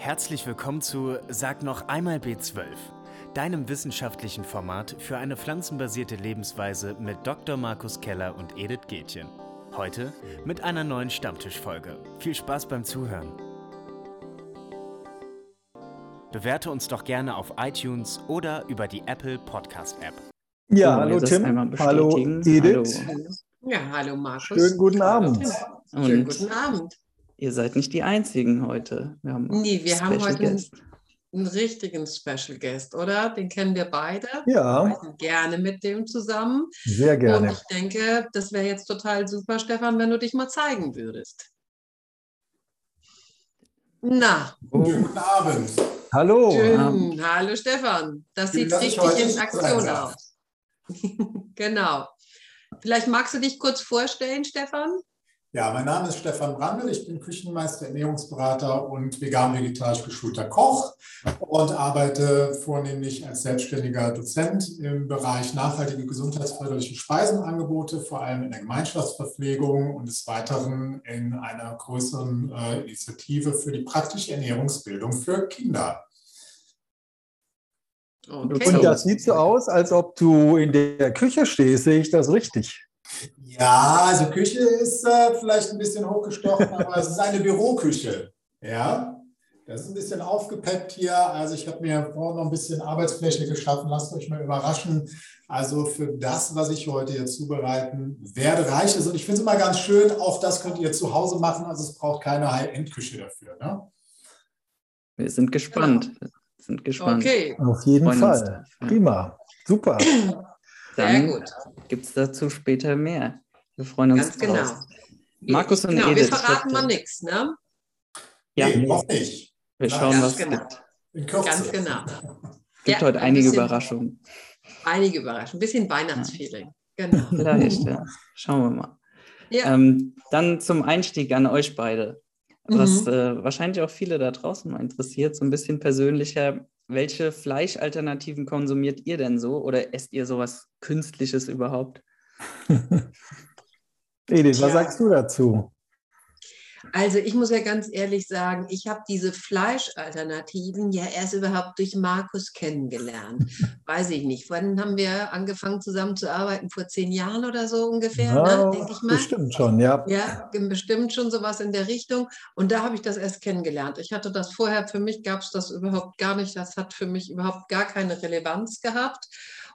Herzlich willkommen zu Sag noch einmal B12, deinem wissenschaftlichen Format für eine pflanzenbasierte Lebensweise mit Dr. Markus Keller und Edith Gätjen. Heute mit einer neuen Stammtischfolge. Viel Spaß beim Zuhören. Bewerte uns doch gerne auf iTunes oder über die Apple Podcast App. Ja, so, hallo Tim. Hallo Edith. Hallo. Ja, hallo Markus. Schönen guten Abend. Schönen guten Abend. Ihr seid nicht die Einzigen heute. Wir haben nee, wir haben heute einen, einen, richtigen Special Guest, oder? Den kennen wir beide. Ja. Wir gerne mit dem zusammen. Sehr gerne. Und ich denke, das wäre jetzt total super, Stefan, wenn du dich mal zeigen würdest. Na. Oh. Guten Abend. Hallo. Schön. Hallo Stefan. Das Schön, sieht richtig in Aktion aus. genau. Vielleicht magst du dich kurz vorstellen, Stefan? Ja, mein Name ist Stefan Brandl, ich bin Küchenmeister, Ernährungsberater und vegan-vegetarisch geschulter Koch und arbeite vornehmlich als selbstständiger Dozent im Bereich nachhaltige gesundheitsförderliche Speisenangebote, vor allem in der Gemeinschaftsverpflegung und des Weiteren in einer größeren äh, Initiative für die praktische Ernährungsbildung für Kinder. Okay. Und das sieht so aus, als ob du in der Küche stehst, sehe ich das richtig? Ja, also Küche ist äh, vielleicht ein bisschen hochgestochen, aber es ist eine Büroküche. Ja, das ist ein bisschen aufgepeppt hier. Also ich habe mir vorhin noch ein bisschen Arbeitsfläche geschaffen. Lasst euch mal überraschen. Also für das, was ich heute hier zubereiten werde, reicht es. Und ich finde es immer ganz schön, auch das könnt ihr zu Hause machen. Also es braucht keine High-End-Küche dafür. Ne? Wir sind gespannt. Wir sind gespannt. Okay. Auf jeden Freuen Fall. Prima. Super. Dann gibt es dazu später mehr. Wir freuen uns Ganz genau. Drauf. Markus und genau, Edith. Wir verraten mal nichts, ne? Ja, nee, noch nicht. Wir schauen, Ganz was genau. Kürze. Ganz genau. Es gibt ja, heute ein einige bisschen, Überraschungen. Einige Überraschungen. Ein bisschen Weihnachtsfeeling. Genau. Vielleicht, ja. Schauen wir mal. Ja. Ähm, dann zum Einstieg an euch beide. Was mhm. äh, wahrscheinlich auch viele da draußen mal interessiert, so ein bisschen persönlicher. Welche Fleischalternativen konsumiert ihr denn so oder esst ihr sowas Künstliches überhaupt? Edith, was sagst du dazu? Also ich muss ja ganz ehrlich sagen, ich habe diese Fleischalternativen ja erst überhaupt durch Markus kennengelernt. Weiß ich nicht. Wann haben wir angefangen zusammenzuarbeiten? Vor zehn Jahren oder so ungefähr, ja, ne? denke ich mal. Bestimmt schon, ja. Ja, bestimmt schon sowas in der Richtung. Und da habe ich das erst kennengelernt. Ich hatte das vorher, für mich gab es das überhaupt gar nicht. Das hat für mich überhaupt gar keine Relevanz gehabt.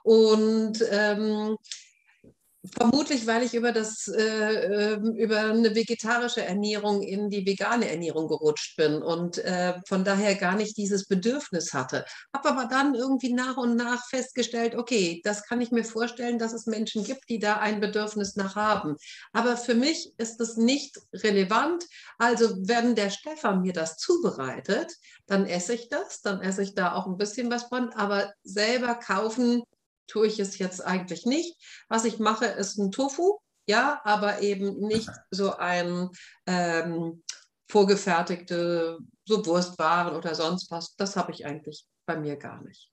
Und ähm, Vermutlich, weil ich über, das, äh, ähm, über eine vegetarische Ernährung in die vegane Ernährung gerutscht bin und äh, von daher gar nicht dieses Bedürfnis hatte. Habe aber dann irgendwie nach und nach festgestellt, okay, das kann ich mir vorstellen, dass es Menschen gibt, die da ein Bedürfnis nach haben. Aber für mich ist es nicht relevant. Also wenn der Stefan mir das zubereitet, dann esse ich das, dann esse ich da auch ein bisschen was von, aber selber kaufen tue ich es jetzt eigentlich nicht. Was ich mache, ist ein Tofu, ja, aber eben nicht so ein ähm, vorgefertigte, so Wurstwaren oder sonst was. Das habe ich eigentlich bei mir gar nicht.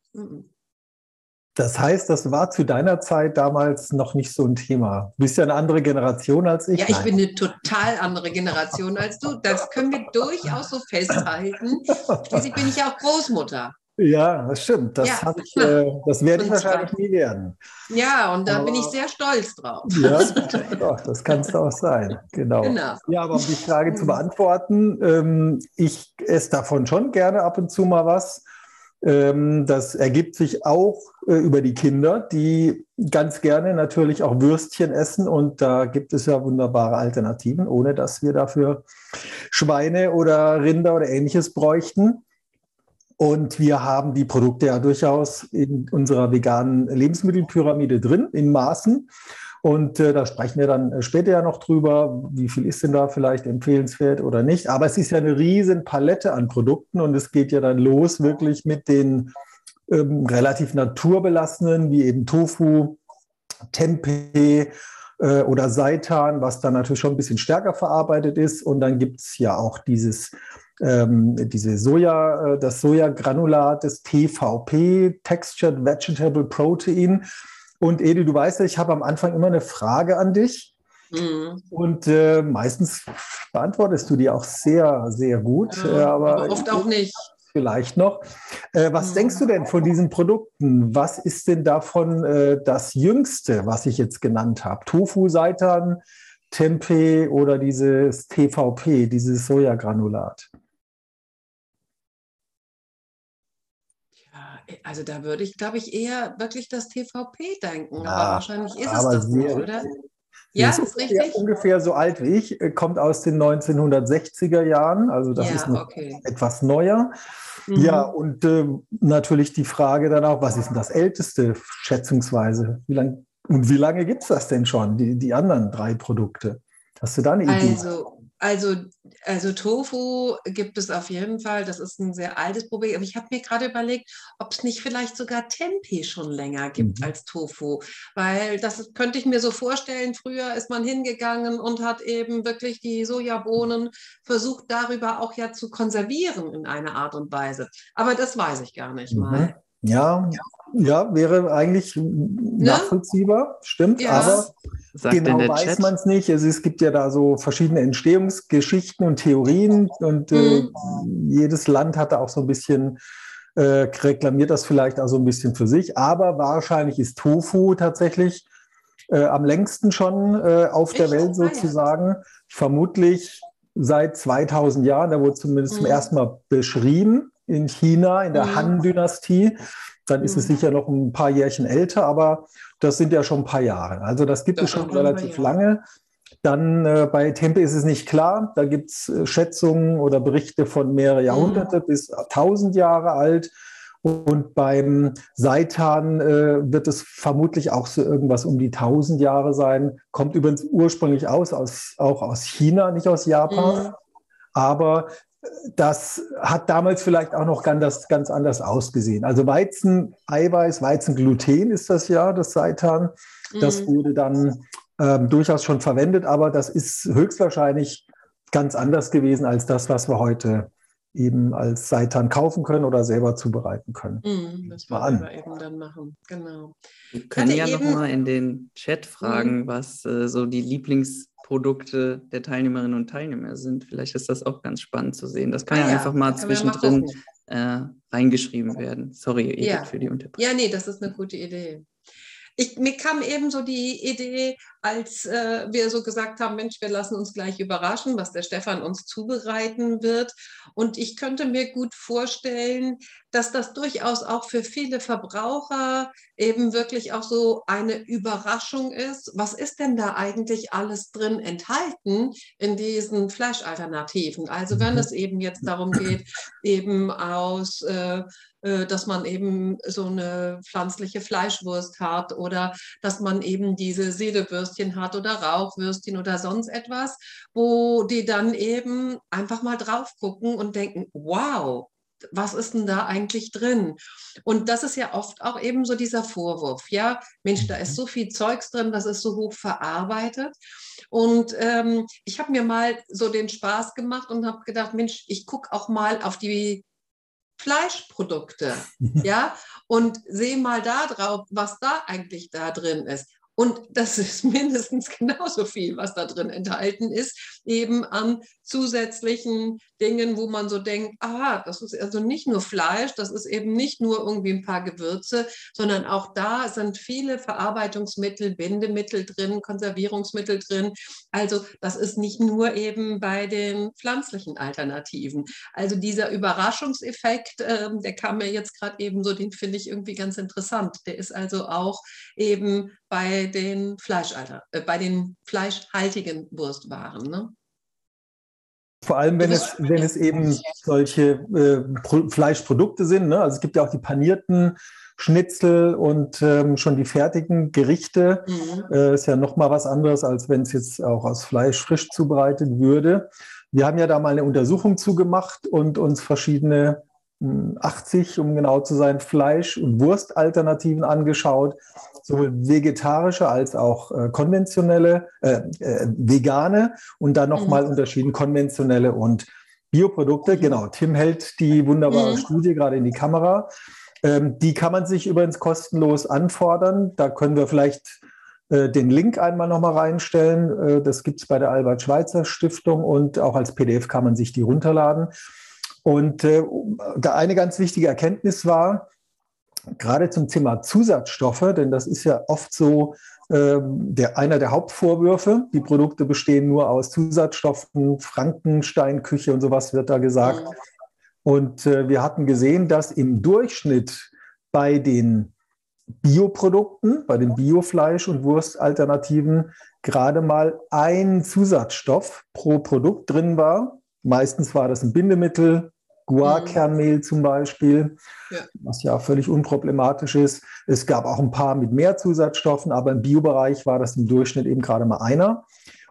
Das heißt, das war zu deiner Zeit damals noch nicht so ein Thema. Du bist ja eine andere Generation als ich. Ja, ich Nein. bin eine total andere Generation als du. Das können wir durchaus so festhalten. Schließlich bin ich ja auch Großmutter. Ja, das stimmt. Das, ja. ich, äh, das werde ich wahrscheinlich nie werden. Ja, und da aber, bin ich sehr stolz drauf. Ja, doch, das kannst du auch sein. Genau. genau. Ja, aber um die Frage zu beantworten, ähm, ich esse davon schon gerne ab und zu mal was. Ähm, das ergibt sich auch äh, über die Kinder, die ganz gerne natürlich auch Würstchen essen. Und da gibt es ja wunderbare Alternativen, ohne dass wir dafür Schweine oder Rinder oder ähnliches bräuchten. Und wir haben die Produkte ja durchaus in unserer veganen Lebensmittelpyramide drin, in Maßen. Und äh, da sprechen wir dann später ja noch drüber, wie viel ist denn da vielleicht empfehlenswert oder nicht. Aber es ist ja eine riesen Palette an Produkten und es geht ja dann los wirklich mit den ähm, relativ naturbelassenen, wie eben Tofu, Tempeh äh, oder Seitan, was dann natürlich schon ein bisschen stärker verarbeitet ist. Und dann gibt es ja auch dieses ähm, diese Soja, äh, das Sojagranulat, das TVP, Textured Vegetable Protein. Und Edi, du weißt ja, ich habe am Anfang immer eine Frage an dich. Mhm. Und äh, meistens beantwortest du die auch sehr, sehr gut. Ja, äh, aber, aber, oft auch nicht. Vielleicht noch. Äh, was mhm. denkst du denn von diesen Produkten? Was ist denn davon äh, das Jüngste, was ich jetzt genannt habe? Tofu, Seitan, Tempeh oder dieses TVP, dieses Sojagranulat? Also da würde ich, glaube ich, eher wirklich das TVP denken. Ja, aber wahrscheinlich ist es das nicht, oder? Ja, ist, ist richtig. Ungefähr so alt wie ich, äh, kommt aus den 1960er Jahren, also das ja, ist okay. etwas neuer. Mhm. Ja, und äh, natürlich die Frage dann auch, was ist denn das Älteste, schätzungsweise? Wie lang, und wie lange gibt es das denn schon, die, die anderen drei Produkte? Hast du da eine Idee? Also, also, also Tofu gibt es auf jeden Fall. Das ist ein sehr altes Problem. Aber ich habe mir gerade überlegt, ob es nicht vielleicht sogar Tempeh schon länger gibt mhm. als Tofu. Weil das könnte ich mir so vorstellen. Früher ist man hingegangen und hat eben wirklich die Sojabohnen versucht, darüber auch ja zu konservieren in einer Art und Weise. Aber das weiß ich gar nicht mhm. mal. Ja, ja, wäre eigentlich ne? nachvollziehbar, stimmt, ja. aber Sagt genau weiß man es nicht. Also es gibt ja da so verschiedene Entstehungsgeschichten und Theorien und äh, mhm. jedes Land hat da auch so ein bisschen äh, reklamiert das vielleicht auch so ein bisschen für sich, aber wahrscheinlich ist Tofu tatsächlich äh, am längsten schon äh, auf der Welt sozusagen. Vermutlich seit 2000 Jahren, da wurde zumindest mhm. zum ersten Mal beschrieben in China, in der mhm. Han-Dynastie. Dann ist es mhm. sicher noch ein paar Jährchen älter, aber das sind ja schon ein paar Jahre. Also das gibt das es schon relativ lange. Dann äh, bei Tempe ist es nicht klar. Da gibt es äh, Schätzungen oder Berichte von mehrere mhm. Jahrhunderte mhm. bis 1000 Jahre alt. Und beim Seitan äh, wird es vermutlich auch so irgendwas um die 1000 Jahre sein. Kommt übrigens ursprünglich aus, aus auch aus China, nicht aus Japan. Mhm. Aber das hat damals vielleicht auch noch ganz, ganz anders ausgesehen. Also Weizen, Eiweiß, Weizengluten ist das ja, das Seitan. Das mhm. wurde dann ähm, durchaus schon verwendet, aber das ist höchstwahrscheinlich ganz anders gewesen als das, was wir heute eben als Seitan kaufen können oder selber zubereiten können. Mm, das wollen wir eben dann machen, genau. Wir können ja nochmal in den Chat fragen, mm. was äh, so die Lieblings- Produkte der Teilnehmerinnen und Teilnehmer sind. Vielleicht ist das auch ganz spannend zu sehen. Das kann ah, ja, einfach mal zwischendrin äh, reingeschrieben werden. Sorry, Edith, ja. für die Unterbrechung. Ja, nee, das ist eine gute Idee. Ich, mir kam eben so die Idee, als äh, wir so gesagt haben, Mensch, wir lassen uns gleich überraschen, was der Stefan uns zubereiten wird. Und ich könnte mir gut vorstellen, dass das durchaus auch für viele Verbraucher eben wirklich auch so eine Überraschung ist. Was ist denn da eigentlich alles drin enthalten in diesen Fleischalternativen? Also wenn mhm. es eben jetzt darum geht, eben aus äh, äh, dass man eben so eine pflanzliche Fleischwurst hat oder dass man eben diese Seelewürstchen hat oder Rauchwürstchen oder sonst etwas, wo die dann eben einfach mal drauf gucken und denken, wow, was ist denn da eigentlich drin? Und das ist ja oft auch eben so dieser Vorwurf, ja, Mensch, da ist mhm. so viel Zeugs drin, das ist so hoch verarbeitet. Und ähm, ich habe mir mal so den Spaß gemacht und habe gedacht, Mensch, ich gucke auch mal auf die Fleischprodukte, ja, und sehe mal da drauf, was da eigentlich da drin ist. Und das ist mindestens genauso viel, was da drin enthalten ist, eben an zusätzlichen Dingen, wo man so denkt, aha, das ist also nicht nur Fleisch, das ist eben nicht nur irgendwie ein paar Gewürze, sondern auch da sind viele Verarbeitungsmittel, Bindemittel drin, Konservierungsmittel drin. Also das ist nicht nur eben bei den pflanzlichen Alternativen. Also dieser Überraschungseffekt, äh, der kam mir jetzt gerade eben so, den finde ich irgendwie ganz interessant. Der ist also auch eben bei den Fleischalter, äh, bei den fleischhaltigen Wurstwaren. Ne? Vor allem, wenn es, wenn es eben solche äh, Fleischprodukte sind. Ne? Also es gibt ja auch die panierten Schnitzel und ähm, schon die fertigen Gerichte. Mhm. Äh, ist ja noch mal was anderes, als wenn es jetzt auch aus Fleisch frisch zubereitet würde. Wir haben ja da mal eine Untersuchung zugemacht und uns verschiedene 80, um genau zu sein, Fleisch- und Wurstalternativen angeschaut, sowohl vegetarische als auch äh, konventionelle, äh, äh, vegane und dann nochmal mhm. unterschieden konventionelle und Bioprodukte. Mhm. Genau, Tim hält die wunderbare mhm. Studie gerade in die Kamera. Ähm, die kann man sich übrigens kostenlos anfordern. Da können wir vielleicht äh, den Link einmal nochmal reinstellen. Äh, das gibt es bei der Albert-Schweitzer Stiftung und auch als PDF kann man sich die runterladen. Und äh, eine ganz wichtige Erkenntnis war, gerade zum Thema Zusatzstoffe, denn das ist ja oft so ähm, der, einer der Hauptvorwürfe. Die Produkte bestehen nur aus Zusatzstoffen, Frankensteinküche und sowas wird da gesagt. Und äh, wir hatten gesehen, dass im Durchschnitt bei den Bioprodukten, bei den Biofleisch- und Wurstalternativen gerade mal ein Zusatzstoff pro Produkt drin war. Meistens war das ein Bindemittel, Guarkernmehl zum Beispiel, ja. was ja völlig unproblematisch ist. Es gab auch ein paar mit mehr Zusatzstoffen, aber im Biobereich war das im Durchschnitt eben gerade mal einer.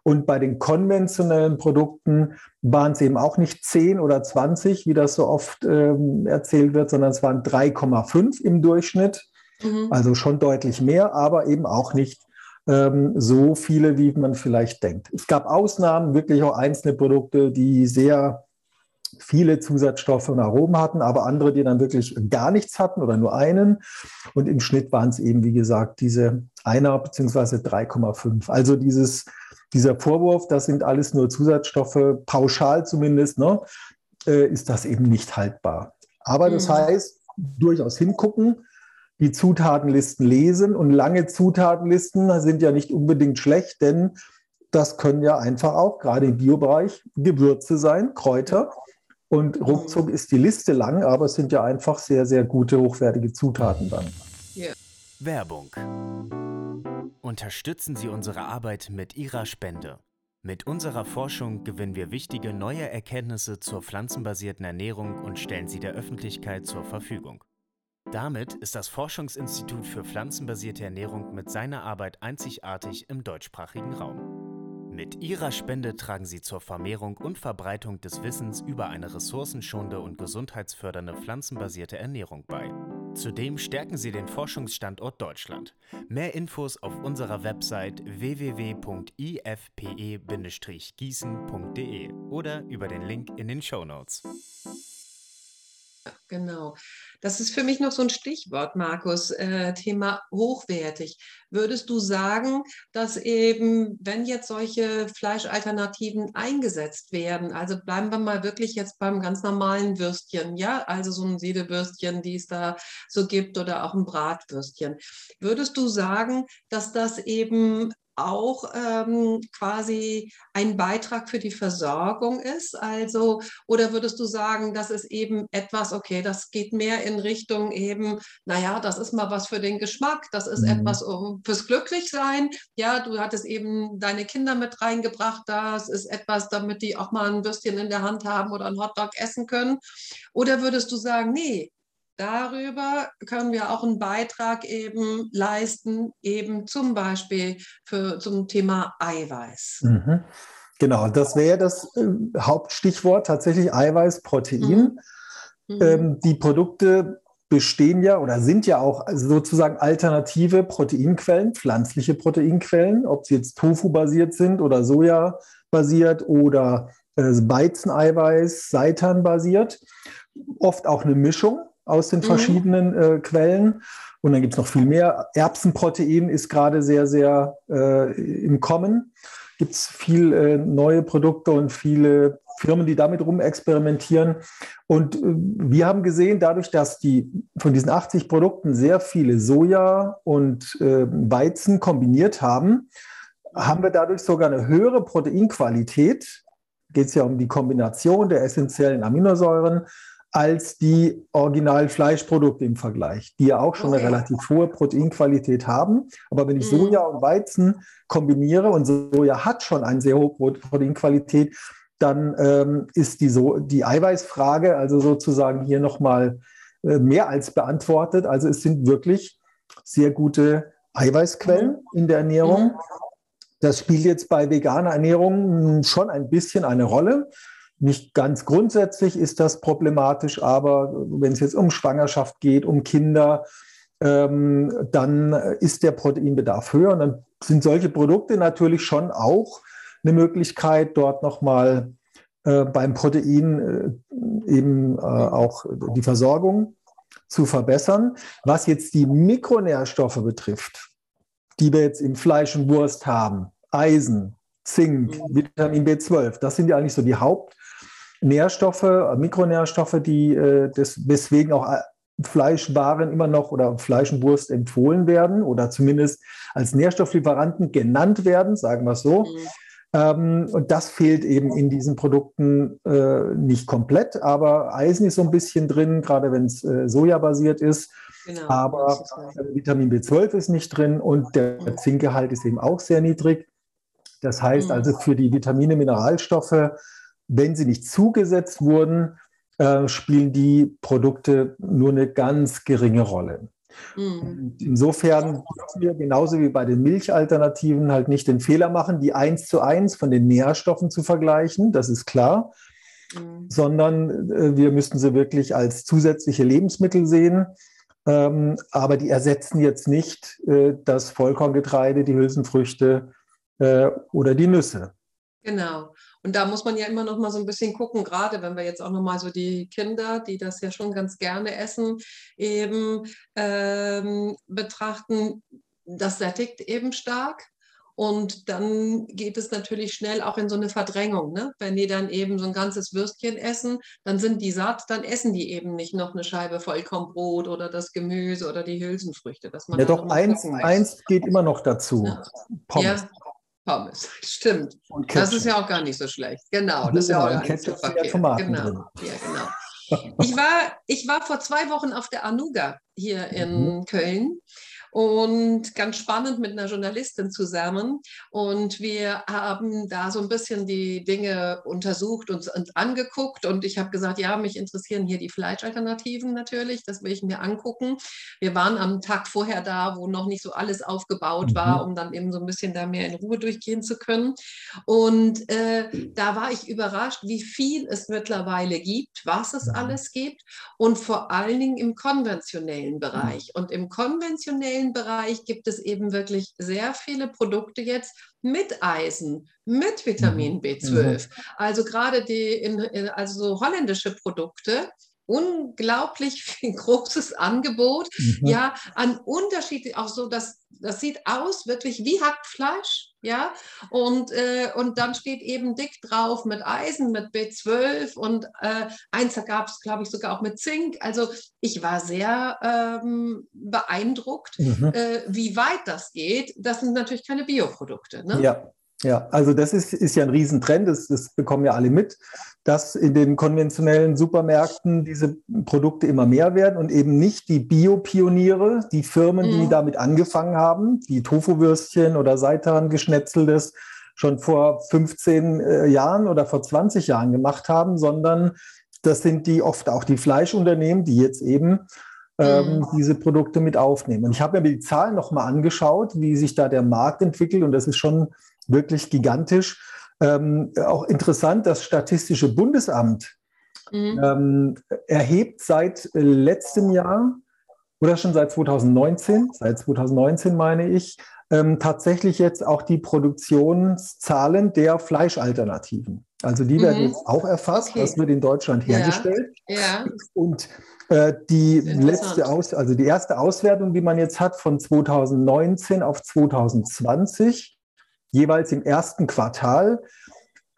Und bei den konventionellen Produkten waren es eben auch nicht 10 oder 20, wie das so oft ähm, erzählt wird, sondern es waren 3,5 im Durchschnitt. Mhm. Also schon deutlich mehr, aber eben auch nicht ähm, so viele, wie man vielleicht denkt. Es gab Ausnahmen, wirklich auch einzelne Produkte, die sehr viele Zusatzstoffe und Aromen hatten, aber andere, die dann wirklich gar nichts hatten oder nur einen. Und im Schnitt waren es eben, wie gesagt, diese einer bzw. 3,5. Also dieses, dieser Vorwurf, das sind alles nur Zusatzstoffe, pauschal zumindest, ne, äh, ist das eben nicht haltbar. Aber das mhm. heißt, durchaus hingucken, die Zutatenlisten lesen und lange Zutatenlisten sind ja nicht unbedingt schlecht, denn das können ja einfach auch gerade im Biobereich Gewürze sein, Kräuter. Und ruckzuck ist die Liste lang, aber es sind ja einfach sehr, sehr gute, hochwertige Zutaten dann. Yeah. Werbung. Unterstützen Sie unsere Arbeit mit Ihrer Spende. Mit unserer Forschung gewinnen wir wichtige neue Erkenntnisse zur pflanzenbasierten Ernährung und stellen sie der Öffentlichkeit zur Verfügung. Damit ist das Forschungsinstitut für pflanzenbasierte Ernährung mit seiner Arbeit einzigartig im deutschsprachigen Raum. Mit Ihrer Spende tragen Sie zur Vermehrung und Verbreitung des Wissens über eine ressourcenschonende und gesundheitsfördernde pflanzenbasierte Ernährung bei. Zudem stärken Sie den Forschungsstandort Deutschland. Mehr Infos auf unserer Website www.ifpe-gießen.de oder über den Link in den Show Notes. Genau. Das ist für mich noch so ein Stichwort, Markus, äh, Thema hochwertig. Würdest du sagen, dass eben, wenn jetzt solche Fleischalternativen eingesetzt werden, also bleiben wir mal wirklich jetzt beim ganz normalen Würstchen, ja, also so ein Siedewürstchen, die es da so gibt oder auch ein Bratwürstchen. Würdest du sagen, dass das eben auch ähm, quasi ein Beitrag für die Versorgung ist? Also, oder würdest du sagen, das ist eben etwas, okay, das geht mehr in Richtung eben, naja, das ist mal was für den Geschmack, das ist mhm. etwas um, fürs Glücklichsein. Ja, du hattest eben deine Kinder mit reingebracht, das ist etwas, damit die auch mal ein Würstchen in der Hand haben oder ein Hotdog essen können. Oder würdest du sagen, nee, darüber können wir auch einen Beitrag eben leisten, eben zum Beispiel für, zum Thema Eiweiß. Mhm. Genau, das wäre das äh, Hauptstichwort, tatsächlich Eiweiß, Protein. Mhm. Mhm. Ähm, die Produkte bestehen ja oder sind ja auch sozusagen alternative Proteinquellen, pflanzliche Proteinquellen, ob sie jetzt Tofu-basiert sind oder Soja-basiert oder äh, Weizeneiweiß, Seitan-basiert. Oft auch eine Mischung aus den mhm. verschiedenen äh, Quellen. Und dann gibt es noch viel mehr. Erbsenprotein ist gerade sehr, sehr äh, im Kommen. Gibt es viele äh, neue Produkte und viele Firmen, die damit rumexperimentieren. Und äh, wir haben gesehen, dadurch, dass die von diesen 80 Produkten sehr viele Soja und äh, Weizen kombiniert haben, haben wir dadurch sogar eine höhere Proteinqualität. Geht es ja um die Kombination der essentiellen Aminosäuren als die Original-Fleischprodukte im Vergleich, die ja auch schon eine relativ hohe Proteinqualität haben. Aber wenn ich mhm. Soja und Weizen kombiniere und Soja hat schon eine sehr hohe Proteinqualität, dann ähm, ist die, so die Eiweißfrage also sozusagen hier nochmal äh, mehr als beantwortet. Also es sind wirklich sehr gute Eiweißquellen mhm. in der Ernährung. Mhm. Das spielt jetzt bei veganer Ernährung schon ein bisschen eine Rolle. Nicht ganz grundsätzlich ist das problematisch, aber wenn es jetzt um Schwangerschaft geht, um Kinder, ähm, dann ist der Proteinbedarf höher. Und dann sind solche Produkte natürlich schon auch eine Möglichkeit, dort nochmal äh, beim Protein äh, eben äh, auch die Versorgung zu verbessern. Was jetzt die Mikronährstoffe betrifft, die wir jetzt im Fleisch und Wurst haben, Eisen, Zink, mhm. Vitamin B12, das sind ja eigentlich so die Hauptnährstoffe, Mikronährstoffe, die äh, des, weswegen auch Fleischwaren immer noch oder Fleisch und Wurst empfohlen werden oder zumindest als Nährstofflieferanten genannt werden, sagen wir es so. Mhm. Ähm, und das fehlt eben in diesen Produkten äh, nicht komplett, aber Eisen ist so ein bisschen drin, gerade wenn es äh, sojabasiert ist. Genau, aber äh, Vitamin B12 ist nicht drin und der mhm. Zinkgehalt ist eben auch sehr niedrig. Das heißt mhm. also für die Vitamine, Mineralstoffe, wenn sie nicht zugesetzt wurden, äh, spielen die Produkte nur eine ganz geringe Rolle. Mhm. Insofern dürfen wir genauso wie bei den Milchalternativen halt nicht den Fehler machen, die eins zu eins von den Nährstoffen zu vergleichen, das ist klar, mhm. sondern äh, wir müssten sie wirklich als zusätzliche Lebensmittel sehen. Ähm, aber die ersetzen jetzt nicht äh, das Vollkorngetreide, die Hülsenfrüchte äh, oder die Nüsse. Genau. Und da muss man ja immer noch mal so ein bisschen gucken, gerade wenn wir jetzt auch noch mal so die Kinder, die das ja schon ganz gerne essen, eben ähm, betrachten, das sättigt eben stark. Und dann geht es natürlich schnell auch in so eine Verdrängung. Ne? Wenn die dann eben so ein ganzes Würstchen essen, dann sind die satt, dann essen die eben nicht noch eine Scheibe Vollkornbrot oder das Gemüse oder die Hülsenfrüchte. Dass man ja, doch, eins, eins geht immer noch dazu. Ja. Pommes. Ja, Pommes, stimmt. Das ist ja auch gar nicht so schlecht. Genau, das ist ja auch gar nicht so verkehrt. Genau. Ja, genau. Ich war, ich war vor zwei Wochen auf der Anuga hier in mhm. Köln und ganz spannend mit einer Journalistin zusammen. Und wir haben da so ein bisschen die Dinge untersucht und uns angeguckt. Und ich habe gesagt, ja, mich interessieren hier die Fleischalternativen natürlich. Das will ich mir angucken. Wir waren am Tag vorher da, wo noch nicht so alles aufgebaut war, mhm. um dann eben so ein bisschen da mehr in Ruhe durchgehen zu können. Und äh, da war ich überrascht, wie viel es mittlerweile gibt, was es mhm. alles gibt und vor allen Dingen im konventionellen Bereich. Und im konventionellen Bereich gibt es eben wirklich sehr viele Produkte jetzt mit Eisen, mit Vitamin mhm. B12. Mhm. Also gerade die in, also holländische Produkte, unglaublich viel großes Angebot, mhm. ja, an Unterschieden, auch so, dass das sieht aus wirklich wie Hackfleisch, ja, und, äh, und dann steht eben dick drauf mit Eisen, mit B12 und äh, eins gab es, glaube ich, sogar auch mit Zink. Also ich war sehr ähm, beeindruckt, mhm. äh, wie weit das geht. Das sind natürlich keine Bioprodukte. Ne? Ja, ja, also das ist, ist ja ein Riesentrend, das, das bekommen ja alle mit, dass in den konventionellen Supermärkten diese Produkte immer mehr werden und eben nicht die Biopioniere, die Firmen, mhm. die damit angefangen haben, die Tofu-Würstchen oder Seitan geschnetzeltes schon vor 15 äh, Jahren oder vor 20 Jahren gemacht haben, sondern das sind die oft auch die Fleischunternehmen, die jetzt eben ähm, mhm. diese Produkte mit aufnehmen. Und ich habe mir die Zahlen nochmal angeschaut, wie sich da der Markt entwickelt und das ist schon wirklich gigantisch. Ähm, auch interessant, das Statistische Bundesamt mhm. ähm, erhebt seit letztem Jahr oder schon seit 2019, seit 2019 meine ich, ähm, tatsächlich jetzt auch die Produktionszahlen der Fleischalternativen. Also die mhm. werden jetzt auch erfasst, okay. das wird in Deutschland hergestellt. Ja. ja. Und äh, die letzte Aus, also die erste Auswertung, die man jetzt hat von 2019 auf 2020, jeweils im ersten Quartal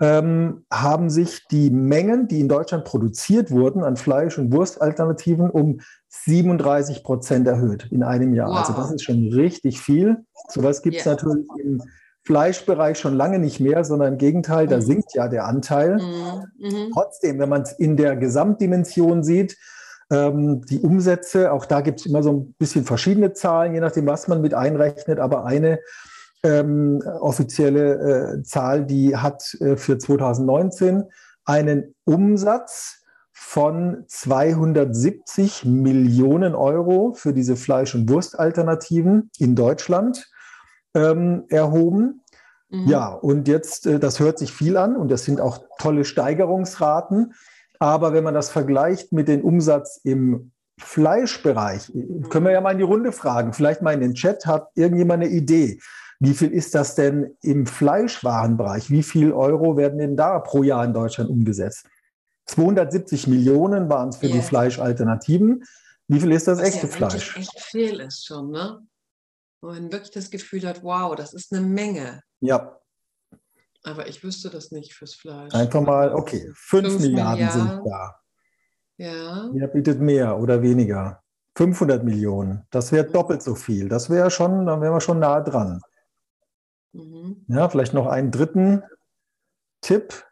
ähm, haben sich die Mengen, die in Deutschland produziert wurden an Fleisch- und Wurstalternativen, um 37 Prozent erhöht in einem Jahr. Wow. Also das ist schon richtig viel. Sowas gibt es yeah. natürlich im Fleischbereich schon lange nicht mehr, sondern im Gegenteil, da mhm. sinkt ja der Anteil. Mhm. mhm. Trotzdem, wenn man es in der Gesamtdimension sieht, ähm, die Umsätze, auch da gibt es immer so ein bisschen verschiedene Zahlen, je nachdem, was man mit einrechnet, aber eine ähm, offizielle äh, Zahl, die hat äh, für 2019 einen Umsatz von 270 Millionen Euro für diese Fleisch- und Wurstalternativen in Deutschland ähm, erhoben. Mhm. Ja, und jetzt, äh, das hört sich viel an und das sind auch tolle Steigerungsraten. Aber wenn man das vergleicht mit dem Umsatz im Fleischbereich, können wir ja mal in die Runde fragen. Vielleicht mal in den Chat, hat irgendjemand eine Idee? Wie viel ist das denn im Fleischwarenbereich? Wie viel Euro werden denn da pro Jahr in Deutschland umgesetzt? 270 Millionen waren es für yeah. die Fleischalternativen. Wie viel ist das Was echte ja Fleisch? Echt viel ist schon, ne? wo man wirklich das Gefühl hat, wow, das ist eine Menge. Ja. Aber ich wüsste das nicht fürs Fleisch. Einfach mal, okay, 5 Milliarden, Milliarden sind da. Ja. Wer bietet mehr oder weniger? 500 Millionen. Das wäre doppelt so viel. Das wäre schon, dann wären wir schon nah dran. Mhm. Ja, vielleicht noch einen dritten Tipp.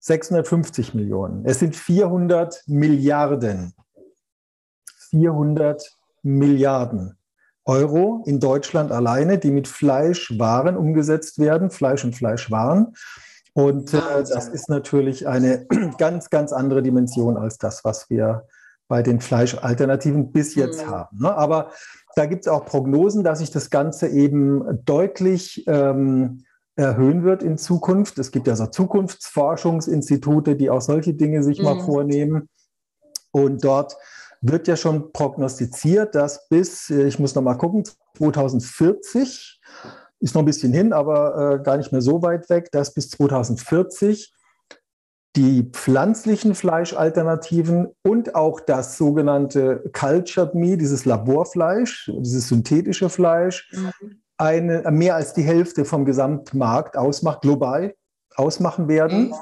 650 Millionen. Es sind 400 Milliarden. 400 Milliarden Euro in Deutschland alleine, die mit Fleischwaren umgesetzt werden, Fleisch und Fleischwaren. Und äh, das ist natürlich eine ganz, ganz andere Dimension als das, was wir bei den Fleischalternativen bis jetzt mhm. haben. Ne? Aber da gibt es auch Prognosen, dass sich das Ganze eben deutlich ähm, erhöhen wird in Zukunft. Es gibt ja so Zukunftsforschungsinstitute, die auch solche Dinge sich mhm. mal vornehmen. Und dort wird ja schon prognostiziert, dass bis, äh, ich muss noch mal gucken, 2040, ist noch ein bisschen hin, aber äh, gar nicht mehr so weit weg, dass bis 2040 die pflanzlichen Fleischalternativen und auch das sogenannte Cultured Meat, dieses Laborfleisch, dieses synthetische Fleisch, mhm eine, mehr als die Hälfte vom Gesamtmarkt ausmacht, global ausmachen werden.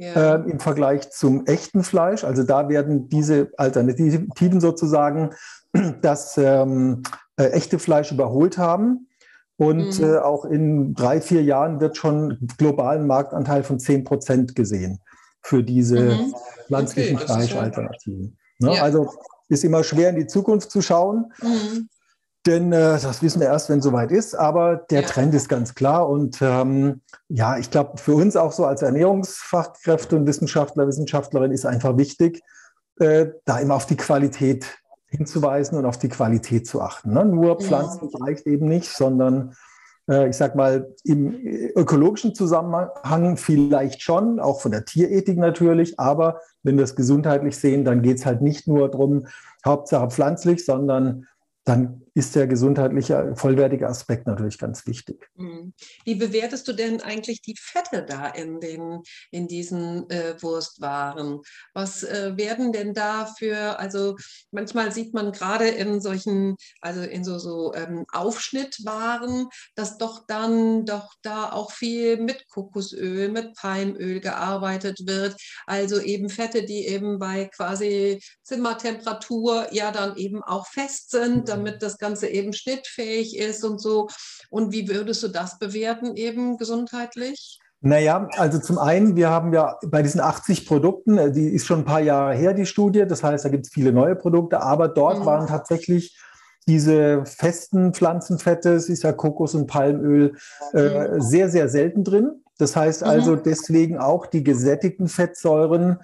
Ja. Äh, im Vergleich zum echten Fleisch. Also da werden diese Alternativen sozusagen das ähm, äh, echte Fleisch überholt haben. Und mhm. äh, auch in drei, vier Jahren wird schon globalen Marktanteil von 10 Prozent gesehen für diese mhm. pflanzlichen okay, Fleischalternativen. Ne? Ja. Also ist immer schwer in die Zukunft zu schauen. Mhm. Denn äh, das wissen wir erst, wenn es soweit ist. Aber der ja. Trend ist ganz klar. Und ähm, ja, ich glaube, für uns auch so als Ernährungsfachkräfte und Wissenschaftler, Wissenschaftlerin ist einfach wichtig, äh, da immer auf die Qualität hinzuweisen und auf die Qualität zu achten. Ne? Nur pflanzlich ja. reicht eben nicht, sondern ich sag mal, im ökologischen Zusammenhang vielleicht schon, auch von der Tierethik natürlich. Aber wenn wir es gesundheitlich sehen, dann geht es halt nicht nur darum, Hauptsache pflanzlich, sondern dann ist der gesundheitliche, vollwertige Aspekt natürlich ganz wichtig. Mhm. Wie bewertest du denn eigentlich die Fette da in, den, in diesen äh, Wurstwaren? Was äh, werden denn da für, also manchmal sieht man gerade in solchen, also in so, so ähm, Aufschnittwaren, dass doch dann doch da auch viel mit Kokosöl, mit Palmöl gearbeitet wird. Also eben Fette, die eben bei quasi Zimmertemperatur ja dann eben auch fest sind, damit das Ganze Ganze eben schnittfähig ist und so. Und wie würdest du das bewerten, eben gesundheitlich? Naja, also zum einen, wir haben ja bei diesen 80 Produkten, äh, die ist schon ein paar Jahre her, die Studie, das heißt, da gibt es viele neue Produkte, aber dort mhm. waren tatsächlich diese festen Pflanzenfette, es ist ja Kokos und Palmöl, äh, mhm. sehr, sehr selten drin. Das heißt also mhm. deswegen auch die gesättigten Fettsäuren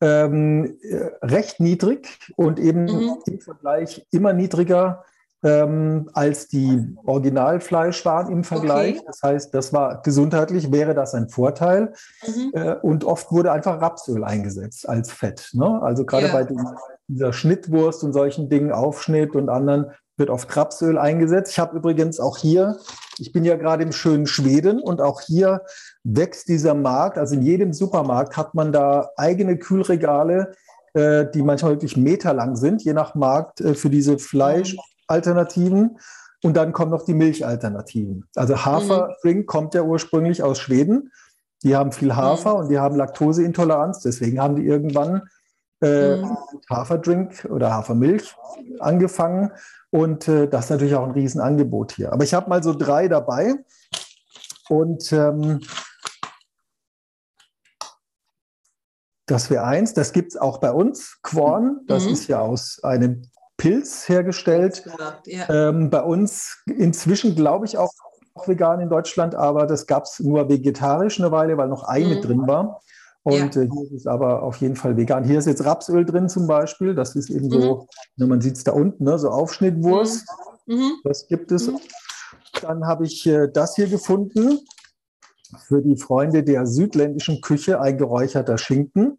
ähm, äh, recht niedrig und eben mhm. im Vergleich immer niedriger ähm, als die Originalfleischwaren im Vergleich. Okay. Das heißt, das war gesundheitlich, wäre das ein Vorteil. Mhm. Äh, und oft wurde einfach Rapsöl eingesetzt als Fett. Ne? Also gerade ja. bei den, dieser Schnittwurst und solchen Dingen, Aufschnitt und anderen, wird oft Rapsöl eingesetzt. Ich habe übrigens auch hier, ich bin ja gerade im schönen Schweden und auch hier wächst dieser Markt. Also in jedem Supermarkt hat man da eigene Kühlregale, äh, die manchmal wirklich meterlang sind, je nach Markt, äh, für diese Fleisch- mhm. Alternativen. Und dann kommen noch die Milchalternativen. Also Haferdrink mhm. kommt ja ursprünglich aus Schweden. Die haben viel Hafer mhm. und die haben Laktoseintoleranz. Deswegen haben die irgendwann äh, mhm. Haferdrink oder Hafermilch angefangen. Und äh, das ist natürlich auch ein Riesenangebot hier. Aber ich habe mal so drei dabei. Und ähm, das wäre eins. Das gibt es auch bei uns. Quorn, das mhm. ist ja aus einem Pilz hergestellt. Ja. Ähm, bei uns inzwischen, glaube ich, auch, vegan in Deutschland, aber das gab es nur vegetarisch eine Weile, weil noch Ei mhm. mit drin war. Und ja. äh, hier ist es aber auf jeden Fall vegan. Hier ist jetzt Rapsöl drin zum Beispiel. Das ist eben mhm. so, ne, man sieht es da unten, ne, so Aufschnittwurst. Mhm. mhm. Das gibt es. Mhm. Dann habe ich äh, das hier gefunden. Für die Freunde der südländischen Küche ein geräucherter Schinken.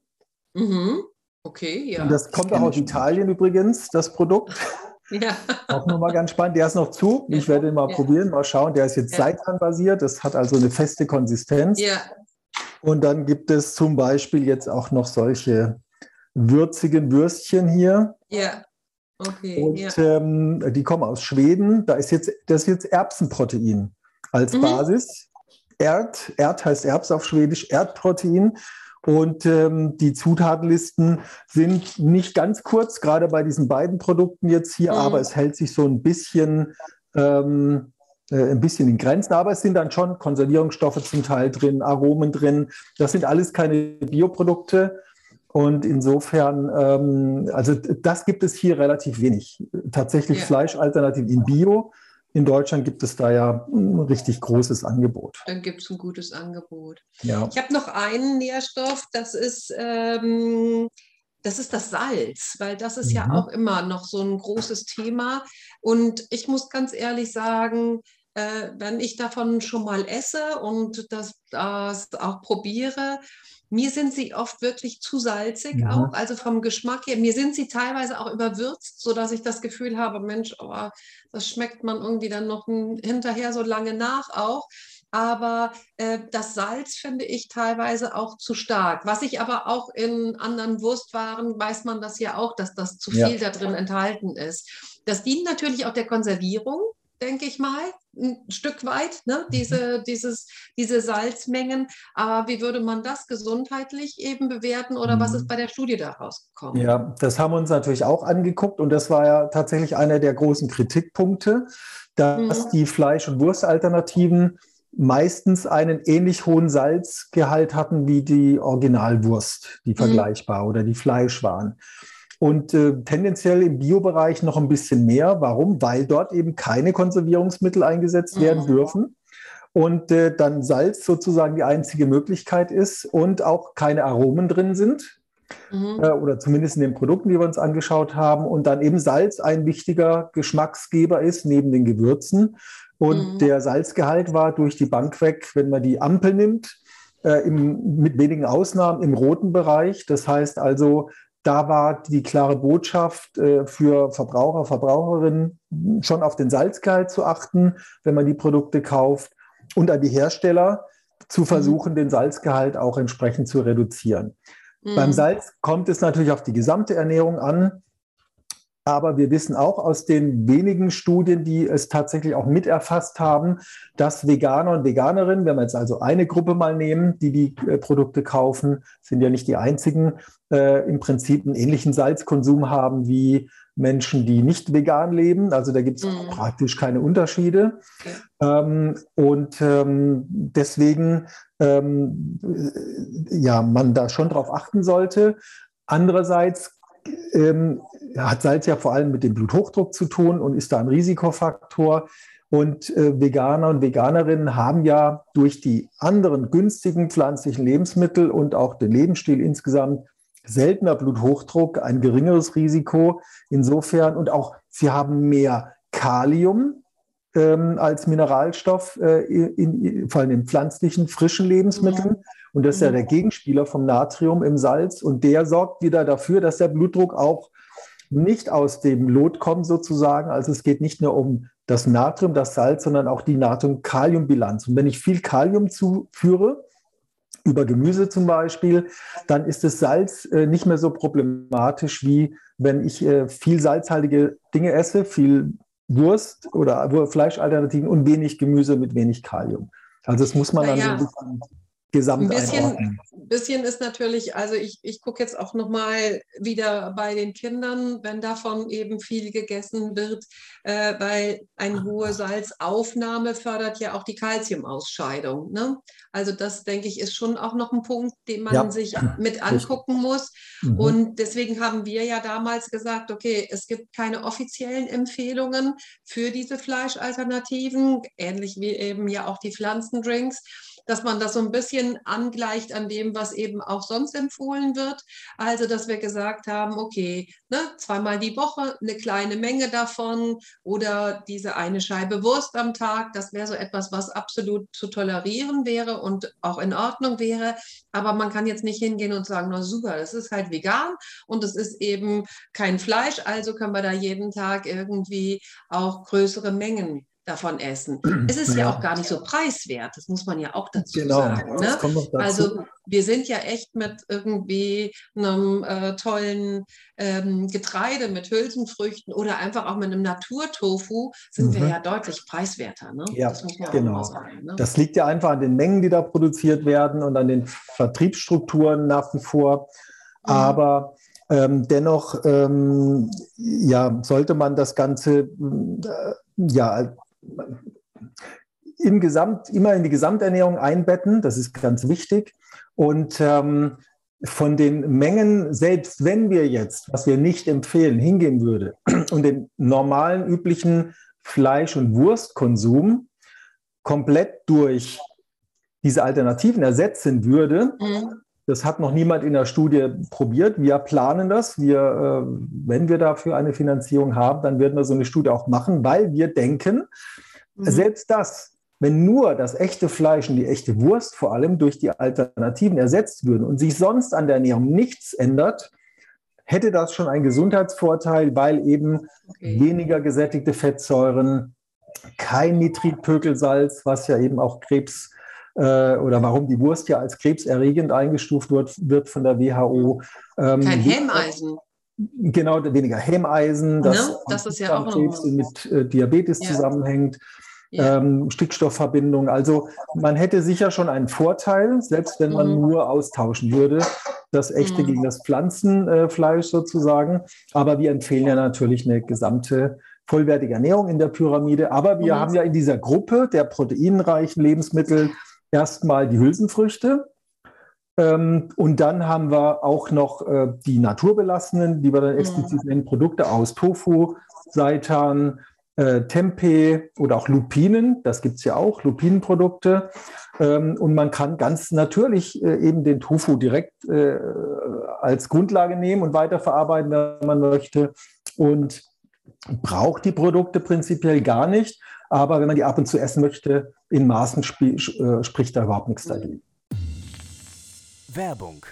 Mhm. Okay, ja. Und das kommt auch aus Italien übrigens, das Produkt. Ja. Auch nochmal ganz spannend. Der ist noch zu. Ich werde ihn mal ja. probieren, mal schauen. Der ist jetzt ja. Seitan-basiert. Das hat also eine feste Konsistenz. Ja. Und dann gibt es zum Beispiel jetzt auch noch solche würzigen Würstchen hier. Ja. Okay, und ja. ähm, die kommen aus Schweden. Da ist jetzt, das ist jetzt Erbsenprotein als mhm. Basis. Erd, Erd heißt Erbs auf Schwedisch, Erdprotein. Und ähm, die Zutatenlisten sind nicht ganz kurz, gerade bei diesen beiden Produkten jetzt hier, mhm. aber es hält sich so ein bisschen, ähm, äh, ein bisschen in Grenzen. Aber es sind dann schon Konservierungsstoffe zum Teil drin, Aromen drin. Das sind alles keine Bioprodukte. Und insofern, ähm, also das gibt es hier relativ wenig. Tatsächlich ja. Fleischalternativen in Bio in Deutschland gibt es da ja ein richtig großes Angebot. Dann gibt es ein gutes Angebot. Ja. Ich habe noch einen Nährstoff, das ist, ähm, das ist das Salz, weil das ist mhm. ja auch immer noch so ein großes Thema. Und ich muss ganz ehrlich sagen, äh, wenn ich davon schon mal esse und das, das auch probiere, mir sind sie oft wirklich zu salzig mhm. auch, also vom Geschmack her. Mir sind sie teilweise auch überwürzt, sodass ich das Gefühl habe, Mensch, oh, das schmeckt man irgendwie dann noch hinterher so lange nach auch. Aber äh, das Salz finde ich teilweise auch zu stark. Was ich aber auch in anderen Wurstwaren weiß man das ja auch, dass das zu viel ja. da drin enthalten ist. Das dient natürlich auch der Konservierung denke ich mal, ein Stück weit, ne? Mhm. diese, dieses, diese Salzmengen. Aber wie würde man das gesundheitlich eben bewerten oder was ist mhm. bei der Studie daraus gekommen? Ja, das haben wir uns natürlich auch angeguckt und das war ja tatsächlich einer der großen Kritikpunkte, dass mhm. die Fleisch- und Wurstalternativen meistens einen ähnlich hohen Salzgehalt hatten wie die Originalwurst, die mhm. vergleichbar oder die Fleischwaren und äh, tendenziell im Biobereich noch ein bisschen mehr. Warum? Weil dort eben keine Konservierungsmittel eingesetzt mhm. werden dürfen und äh, dann Salz sozusagen die einzige Möglichkeit ist und auch keine Aromen drin sind. Mhm. Äh, oder zumindest in den Produkten, die wir uns angeschaut haben. Und dann eben Salz ein wichtiger Geschmacksgeber ist, neben den Gewürzen. Und mhm. der Salzgehalt war durch die Bank weg, wenn man die Ampel nimmt, äh, im, mit wenigen Ausnahmen im roten Bereich. Das heißt also, da war die klare Botschaft äh, für Verbraucher, Verbraucherinnen, schon auf den Salzgehalt zu achten, wenn man die Produkte kauft und an die Hersteller zu mhm. versuchen, mhm. den Salzgehalt auch entsprechend zu reduzieren. Mhm. Beim Salz kommt es natürlich auf die gesamte Ernährung an. Aber wir wissen auch aus den wenigen Studien, die es tatsächlich auch mit erfasst haben, dass Veganer und Veganerinnen, wenn wir jetzt also eine Gruppe mal nehmen, die die äh, Produkte kaufen, sind ja nicht die einzigen, äh, im Prinzip einen ähnlichen Salzkonsum haben wie Menschen, die nicht vegan leben. Also da gibt es mhm. praktisch keine Unterschiede. Okay. Ähm, und ähm, deswegen ähm, äh, ja, man da schon drauf achten sollte. Andererseits ähm, hat Salz ja vor allem mit dem Bluthochdruck zu tun und ist da ein Risikofaktor. Und äh, Veganer und Veganerinnen haben ja durch die anderen günstigen pflanzlichen Lebensmittel und auch den Lebensstil insgesamt seltener Bluthochdruck, ein geringeres Risiko insofern und auch sie haben mehr Kalium ähm, als Mineralstoff, äh, in, in, vor allem in pflanzlichen, frischen Lebensmitteln. Mhm. Und das ist ja mhm. der Gegenspieler vom Natrium im Salz. Und der sorgt wieder dafür, dass der Blutdruck auch nicht aus dem Lot kommt sozusagen. Also es geht nicht nur um das Natrium, das Salz, sondern auch die Natrium-Kalium-Bilanz. Und wenn ich viel Kalium zuführe, über Gemüse zum Beispiel, dann ist das Salz äh, nicht mehr so problematisch, wie wenn ich äh, viel salzhaltige Dinge esse, viel Wurst oder Fleischalternativen und wenig Gemüse mit wenig Kalium. Also das muss man dann ja. so ein bisschen gesamt ein bisschen, bisschen ist natürlich, also ich, ich gucke jetzt auch nochmal wieder bei den Kindern, wenn davon eben viel gegessen wird, äh, weil eine hohe Salzaufnahme fördert ja auch die Kalziumausscheidung. Ne? Also das, denke ich, ist schon auch noch ein Punkt, den man ja. sich mit angucken muss. Mhm. Und deswegen haben wir ja damals gesagt, okay, es gibt keine offiziellen Empfehlungen für diese Fleischalternativen, ähnlich wie eben ja auch die Pflanzendrinks dass man das so ein bisschen angleicht an dem, was eben auch sonst empfohlen wird. Also, dass wir gesagt haben, okay, ne, zweimal die Woche eine kleine Menge davon oder diese eine Scheibe Wurst am Tag, das wäre so etwas, was absolut zu tolerieren wäre und auch in Ordnung wäre. Aber man kann jetzt nicht hingehen und sagen, na super, das ist halt vegan und es ist eben kein Fleisch, also können wir da jeden Tag irgendwie auch größere Mengen davon essen. Es ist ja. ja. auch gar nicht so preiswert, das muss man ja auch dazu genau, sagen. Ne? Dazu. Also wir sind ja echt mit irgendwie einem äh, tollen ähm, Getreide, mit Hülsenfrüchten oder einfach auch mit einem Naturtofu sind mhm. wir ja deutlich preiswerter. Ne? Ja, das genau. Sagen, ne? Das liegt ja einfach an den Mengen, die da produziert werden und an den Vertriebsstrukturen nach wie vor. Mhm. Aber ähm, dennoch ähm, ja, sollte man das Ganze äh, ja, im Gesamt, immer in die Gesamternährung einbetten. Das ist ganz wichtig. Und ähm, von den Mengen, selbst wenn wir jetzt, was wir nicht empfehlen, hingehen würde und den normalen, üblichen Fleisch- und Wurstkonsum komplett durch diese Alternativen ersetzen würde, mhm. Das hat noch niemand in der Studie probiert. Wir planen das. Wir, äh, wenn wir dafür eine Finanzierung haben, dann werden wir so eine Studie auch machen, weil wir denken, mhm. selbst das, wenn nur das echte Fleisch und die echte Wurst vor allem durch die Alternativen ersetzt würden und sich sonst an der Ernährung nichts ändert, hätte das schon einen Gesundheitsvorteil, weil eben okay. weniger gesättigte Fettsäuren, kein Nitritpökelsalz, was ja eben auch Krebs äh, oder warum die Wurst ja als krebserregend eingestuft wird, wird von der WHO. Ähm, Kein Hemmeisen. Genau, weniger Hemmeisen, das, ne? das ist ja auch Krebs mit äh, Diabetes ja. zusammenhängt. Ja. Ähm, Stickstoffverbindung. Also man hätte sicher schon einen Vorteil, selbst wenn man mhm. nur austauschen würde, das echte mhm. gegen das Pflanzenfleisch sozusagen. Aber wir empfehlen ja natürlich eine gesamte vollwertige Ernährung in der Pyramide. Aber wir mhm. haben ja in dieser Gruppe der proteinreichen Lebensmittel erstmal die Hülsenfrüchte. Ähm, und dann haben wir auch noch äh, die naturbelassenen, die wir dann explizit nennen, Produkte aus Tofu, Seitan, äh, Tempeh oder auch Lupinen. Das gibt es ja auch, Lupinenprodukte. Ähm, und man kann ganz natürlich äh, eben den Tofu direkt äh, als Grundlage nehmen und weiterverarbeiten, wenn man möchte. Und braucht die Produkte prinzipiell gar nicht. Aber wenn man die ab und zu essen möchte, in Maßen sp äh, spricht da überhaupt nichts dagegen. Werbung.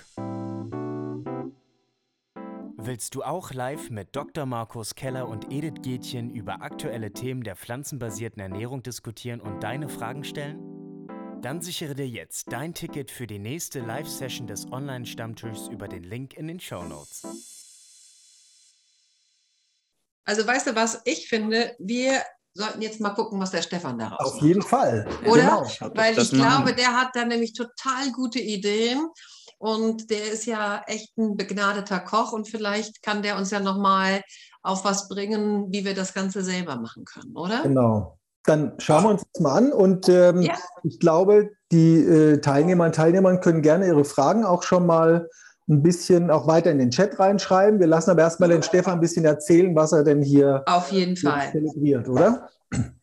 Willst du auch live mit Dr. Markus Keller und Edith Gätchen über aktuelle Themen der pflanzenbasierten Ernährung diskutieren und deine Fragen stellen? Dann sichere dir jetzt dein Ticket für die nächste Live-Session des Online-Stammtischs über den Link in den Show Notes. Also weißt du was, ich finde, wir sollten jetzt mal gucken, was der Stefan daraus Auf macht. jeden Fall. Oder? Genau. Weil ich glaube, der hat da nämlich total gute Ideen und der ist ja echt ein begnadeter Koch und vielleicht kann der uns ja nochmal auf was bringen, wie wir das Ganze selber machen können, oder? Genau. Dann schauen wir uns das mal an und ähm, ja. ich glaube, die äh, Teilnehmer und Teilnehmer können gerne ihre Fragen auch schon mal ein bisschen auch weiter in den Chat reinschreiben. Wir lassen aber erstmal den Stefan ein bisschen erzählen, was er denn hier auf jeden Fall zelebriert, oder?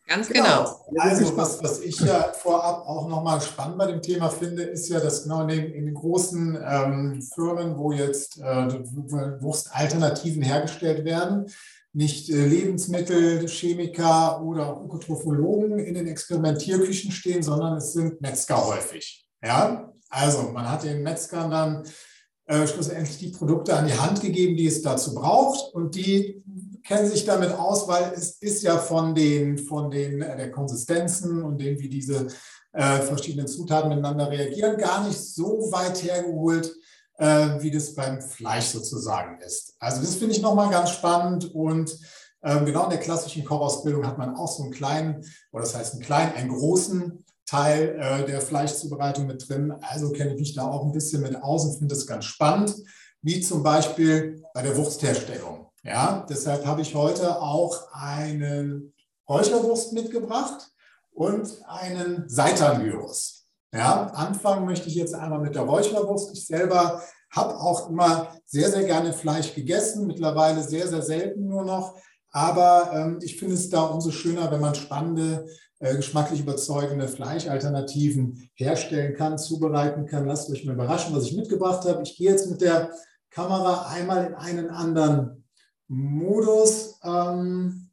Ganz genau. genau. Also was, was ich ja vorab auch nochmal spannend bei dem Thema finde, ist ja, dass genau in den, in den großen ähm, Firmen, wo jetzt äh, Wurstalternativen hergestellt werden, nicht äh, Lebensmittel, Chemiker oder Ökotrophologen in den Experimentierküchen stehen, sondern es sind Metzger häufig. Ja, also man hat den Metzgern dann äh, schlussendlich die Produkte an die Hand gegeben, die es dazu braucht. Und die kennen sich damit aus, weil es ist ja von den, von den äh, der Konsistenzen und dem, wie diese äh, verschiedenen Zutaten miteinander reagieren, gar nicht so weit hergeholt, äh, wie das beim Fleisch sozusagen ist. Also das finde ich nochmal ganz spannend und ähm, genau in der klassischen Kochausbildung hat man auch so einen kleinen, oder das heißt einen kleinen, einen großen Teil äh, der Fleischzubereitung mit drin. Also kenne ich mich da auch ein bisschen mit aus und finde es ganz spannend, wie zum Beispiel bei der Wurstherstellung. Ja, deshalb habe ich heute auch einen Räucherwurst mitgebracht und einen Seitangyros. Ja, anfangen möchte ich jetzt einmal mit der Räucherwurst. Ich selber habe auch immer sehr, sehr gerne Fleisch gegessen, mittlerweile sehr, sehr selten nur noch. Aber ähm, ich finde es da umso schöner, wenn man spannende geschmacklich überzeugende Fleischalternativen herstellen kann, zubereiten kann. Lasst euch mal überraschen, was ich mitgebracht habe. Ich gehe jetzt mit der Kamera einmal in einen anderen Modus. Ähm,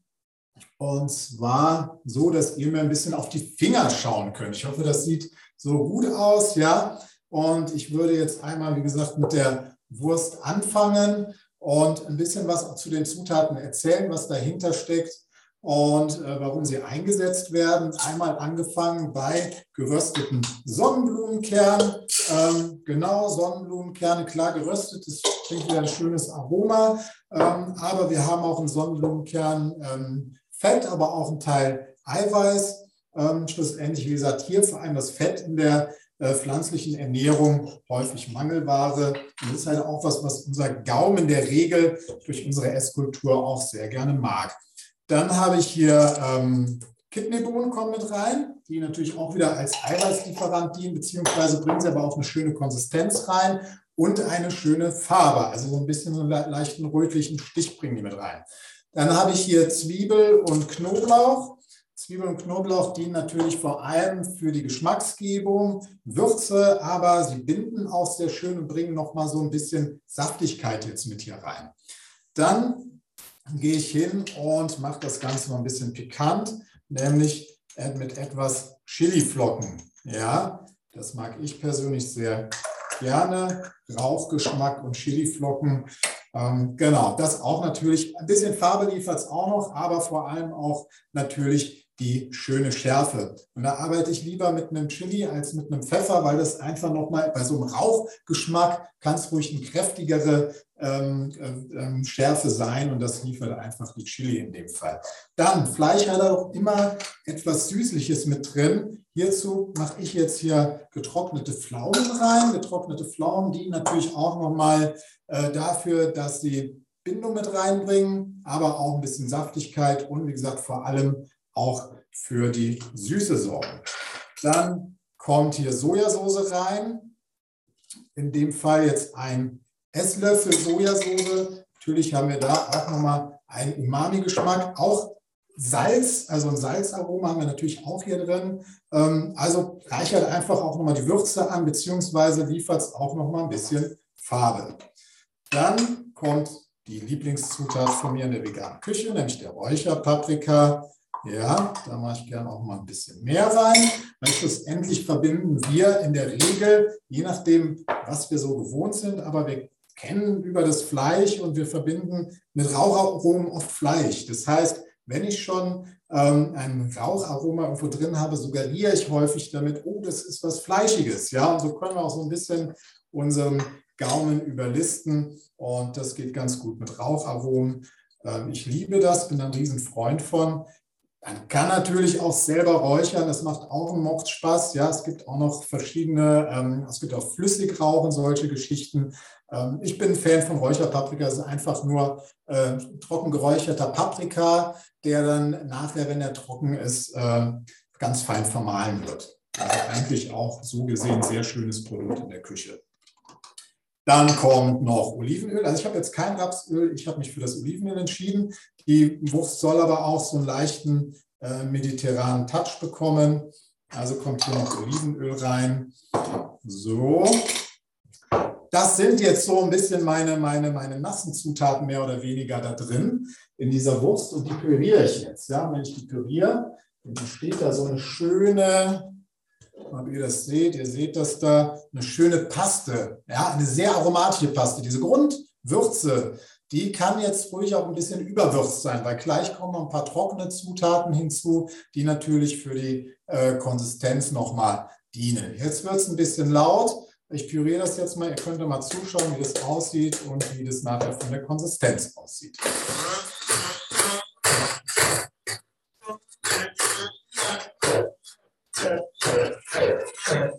und zwar so, dass ihr mir ein bisschen auf die Finger schauen könnt. Ich hoffe, das sieht so gut aus, ja. Und ich würde jetzt einmal, wie gesagt, mit der Wurst anfangen und ein bisschen was zu den Zutaten erzählen, was dahinter steckt. Und äh, warum sie eingesetzt werden. Einmal angefangen bei gerösteten Sonnenblumenkernen. Ähm, genau, Sonnenblumenkerne, klar geröstet, das bringt wieder ein schönes Aroma. Ähm, aber wir haben auch in Sonnenblumenkern ähm, Fett, aber auch einen Teil Eiweiß. Ähm, schlussendlich, wie gesagt, hier vor allem das Fett in der äh, pflanzlichen Ernährung häufig Mangelware. Und das ist halt auch was, was unser Gaumen der Regel durch unsere Esskultur auch sehr gerne mag. Dann habe ich hier ähm, Kidneybohnen kommen mit rein, die natürlich auch wieder als Eiweißlieferant dienen, beziehungsweise bringen sie aber auch eine schöne Konsistenz rein und eine schöne Farbe, also so ein bisschen so einen leichten rötlichen Stich bringen die mit rein. Dann habe ich hier Zwiebel und Knoblauch. Zwiebel und Knoblauch dienen natürlich vor allem für die Geschmacksgebung, Würze, aber sie binden auch sehr schön und bringen nochmal so ein bisschen Saftigkeit jetzt mit hier rein. Dann gehe ich hin und mache das Ganze noch ein bisschen pikant, nämlich mit etwas Chiliflocken. Ja, das mag ich persönlich sehr gerne. Rauchgeschmack und Chiliflocken. Ähm, genau, das auch natürlich. Ein bisschen Farbe liefert es auch noch, aber vor allem auch natürlich die schöne Schärfe. Und da arbeite ich lieber mit einem Chili als mit einem Pfeffer, weil das einfach nochmal bei so einem Rauchgeschmack kann es ruhig eine kräftigere ähm, ähm, Schärfe sein und das liefert einfach die Chili in dem Fall. Dann, Fleisch hat auch immer etwas Süßliches mit drin. Hierzu mache ich jetzt hier getrocknete Pflaumen rein. Getrocknete Pflaumen, die natürlich auch nochmal äh, dafür, dass sie Bindung mit reinbringen, aber auch ein bisschen Saftigkeit und wie gesagt vor allem auch für die Süße sorgen. Dann kommt hier Sojasauce rein. In dem Fall jetzt ein Esslöffel Sojasauce. Natürlich haben wir da auch nochmal einen Umami-Geschmack. Auch Salz, also ein Salzaroma haben wir natürlich auch hier drin. Ähm, also reichert einfach auch nochmal die Würze an, beziehungsweise liefert es auch nochmal ein bisschen Farbe. Dann kommt die Lieblingszutat von mir in der veganen Küche, nämlich der Räucherpaprika. Ja, da mache ich gerne auch mal ein bisschen mehr rein. Weil schlussendlich verbinden wir in der Regel, je nachdem, was wir so gewohnt sind, aber wir kennen über das Fleisch und wir verbinden mit Raucharomen oft Fleisch. Das heißt, wenn ich schon ähm, ein Raucharoma irgendwo drin habe, suggeriere ich häufig damit, oh, das ist was Fleischiges. Ja, und so können wir auch so ein bisschen unseren Gaumen überlisten und das geht ganz gut mit Raucharomen. Ähm, ich liebe das, bin ein Riesenfreund von. Man kann natürlich auch selber räuchern, das macht auch einen Mordspaß. Ja, es gibt auch noch verschiedene, ähm, es gibt auch Flüssigrauchen, solche Geschichten. Ähm, ich bin Fan von Räucherpaprika, das ist einfach nur äh, trocken geräucherter Paprika, der dann nachher, wenn er trocken ist, äh, ganz fein vermahlen wird. Also eigentlich auch so gesehen sehr schönes Produkt in der Küche. Dann kommt noch Olivenöl. Also ich habe jetzt kein Rapsöl, ich habe mich für das Olivenöl entschieden. Die Wurst soll aber auch so einen leichten äh, mediterranen Touch bekommen. Also kommt hier noch Olivenöl rein. So. Das sind jetzt so ein bisschen meine, meine, meine nassen Zutaten mehr oder weniger da drin in dieser Wurst und die püriere ich jetzt. Ja, wenn ich die püriere, dann steht da so eine schöne, ob ihr das seht, ihr seht das da, eine schöne Paste, ja, eine sehr aromatische Paste. Diese Grundwürze, die kann jetzt ruhig auch ein bisschen überwürzt sein, weil gleich kommen noch ein paar trockene Zutaten hinzu, die natürlich für die äh, Konsistenz nochmal dienen. Jetzt wird es ein bisschen laut. Ich püriere das jetzt mal. Ihr könnt mal zuschauen, wie das aussieht und wie das nachher von der Konsistenz aussieht.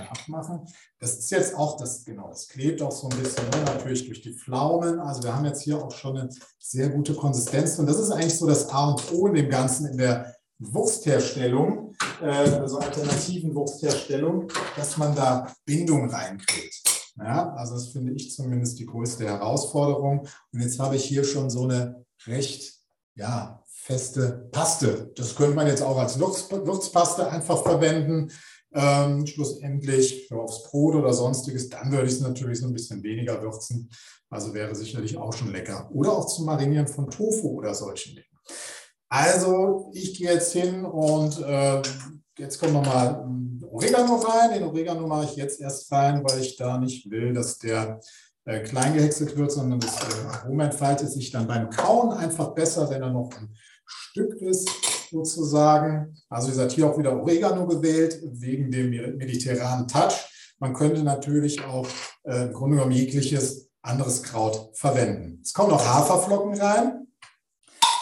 hier abmachen. Das ist jetzt auch das, genau, das klebt auch so ein bisschen ne, natürlich durch die Pflaumen. Also wir haben jetzt hier auch schon eine sehr gute Konsistenz. Und das ist eigentlich so das A und O in dem Ganzen in der Wurstherstellung, äh, also alternativen Wurstherstellung, dass man da Bindung reinkriegt. Ja, also das finde ich zumindest die größte Herausforderung. Und jetzt habe ich hier schon so eine recht ja, feste Paste. Das könnte man jetzt auch als Würzpaste einfach verwenden. Ähm, schlussendlich aufs Brot oder sonstiges, dann würde ich es natürlich so ein bisschen weniger würzen. Also wäre sicherlich auch schon lecker. Oder auch zum Marinieren von Tofu oder solchen Dingen. Also ich gehe jetzt hin und äh, jetzt kommt nochmal Oregano rein. Den Oregano mache ich jetzt erst rein, weil ich da nicht will, dass der äh, klein gehäckselt wird, sondern das äh, Aroma entfaltet sich dann beim Kauen einfach besser, wenn er noch ein Stück ist, sozusagen. Also ihr seid hier auch wieder Oregano gewählt, wegen dem mediterranen Touch. Man könnte natürlich auch äh, im Grunde genommen jegliches anderes Kraut verwenden. Es kommen noch Haferflocken rein.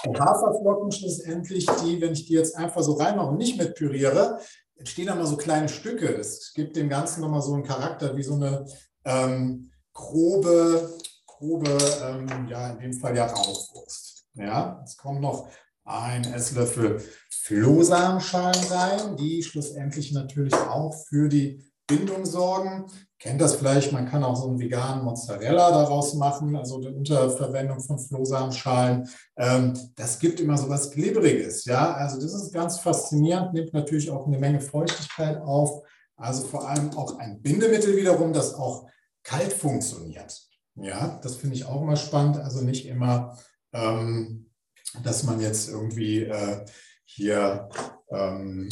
Die Haferflocken schlussendlich, die, wenn ich die jetzt einfach so reinmache und nicht mit püriere, entstehen dann mal so kleine Stücke. Das gibt dem Ganzen nochmal so einen Charakter wie so eine ähm, grobe, grobe ähm, ja, in dem Fall ja Rauchwurst. Ja, es kommt noch ein Esslöffel Flohsamenschalen rein, die schlussendlich natürlich auch für die Bindung sorgen. Kennt das vielleicht, man kann auch so einen veganen Mozzarella daraus machen, also unter Verwendung von Flohsamenschalen. Ähm, das gibt immer so was Glibberiges, ja. Also das ist ganz faszinierend, nimmt natürlich auch eine Menge Feuchtigkeit auf. Also vor allem auch ein Bindemittel wiederum, das auch kalt funktioniert. Ja, das finde ich auch immer spannend. Also nicht immer ähm, dass man jetzt irgendwie äh, hier ähm,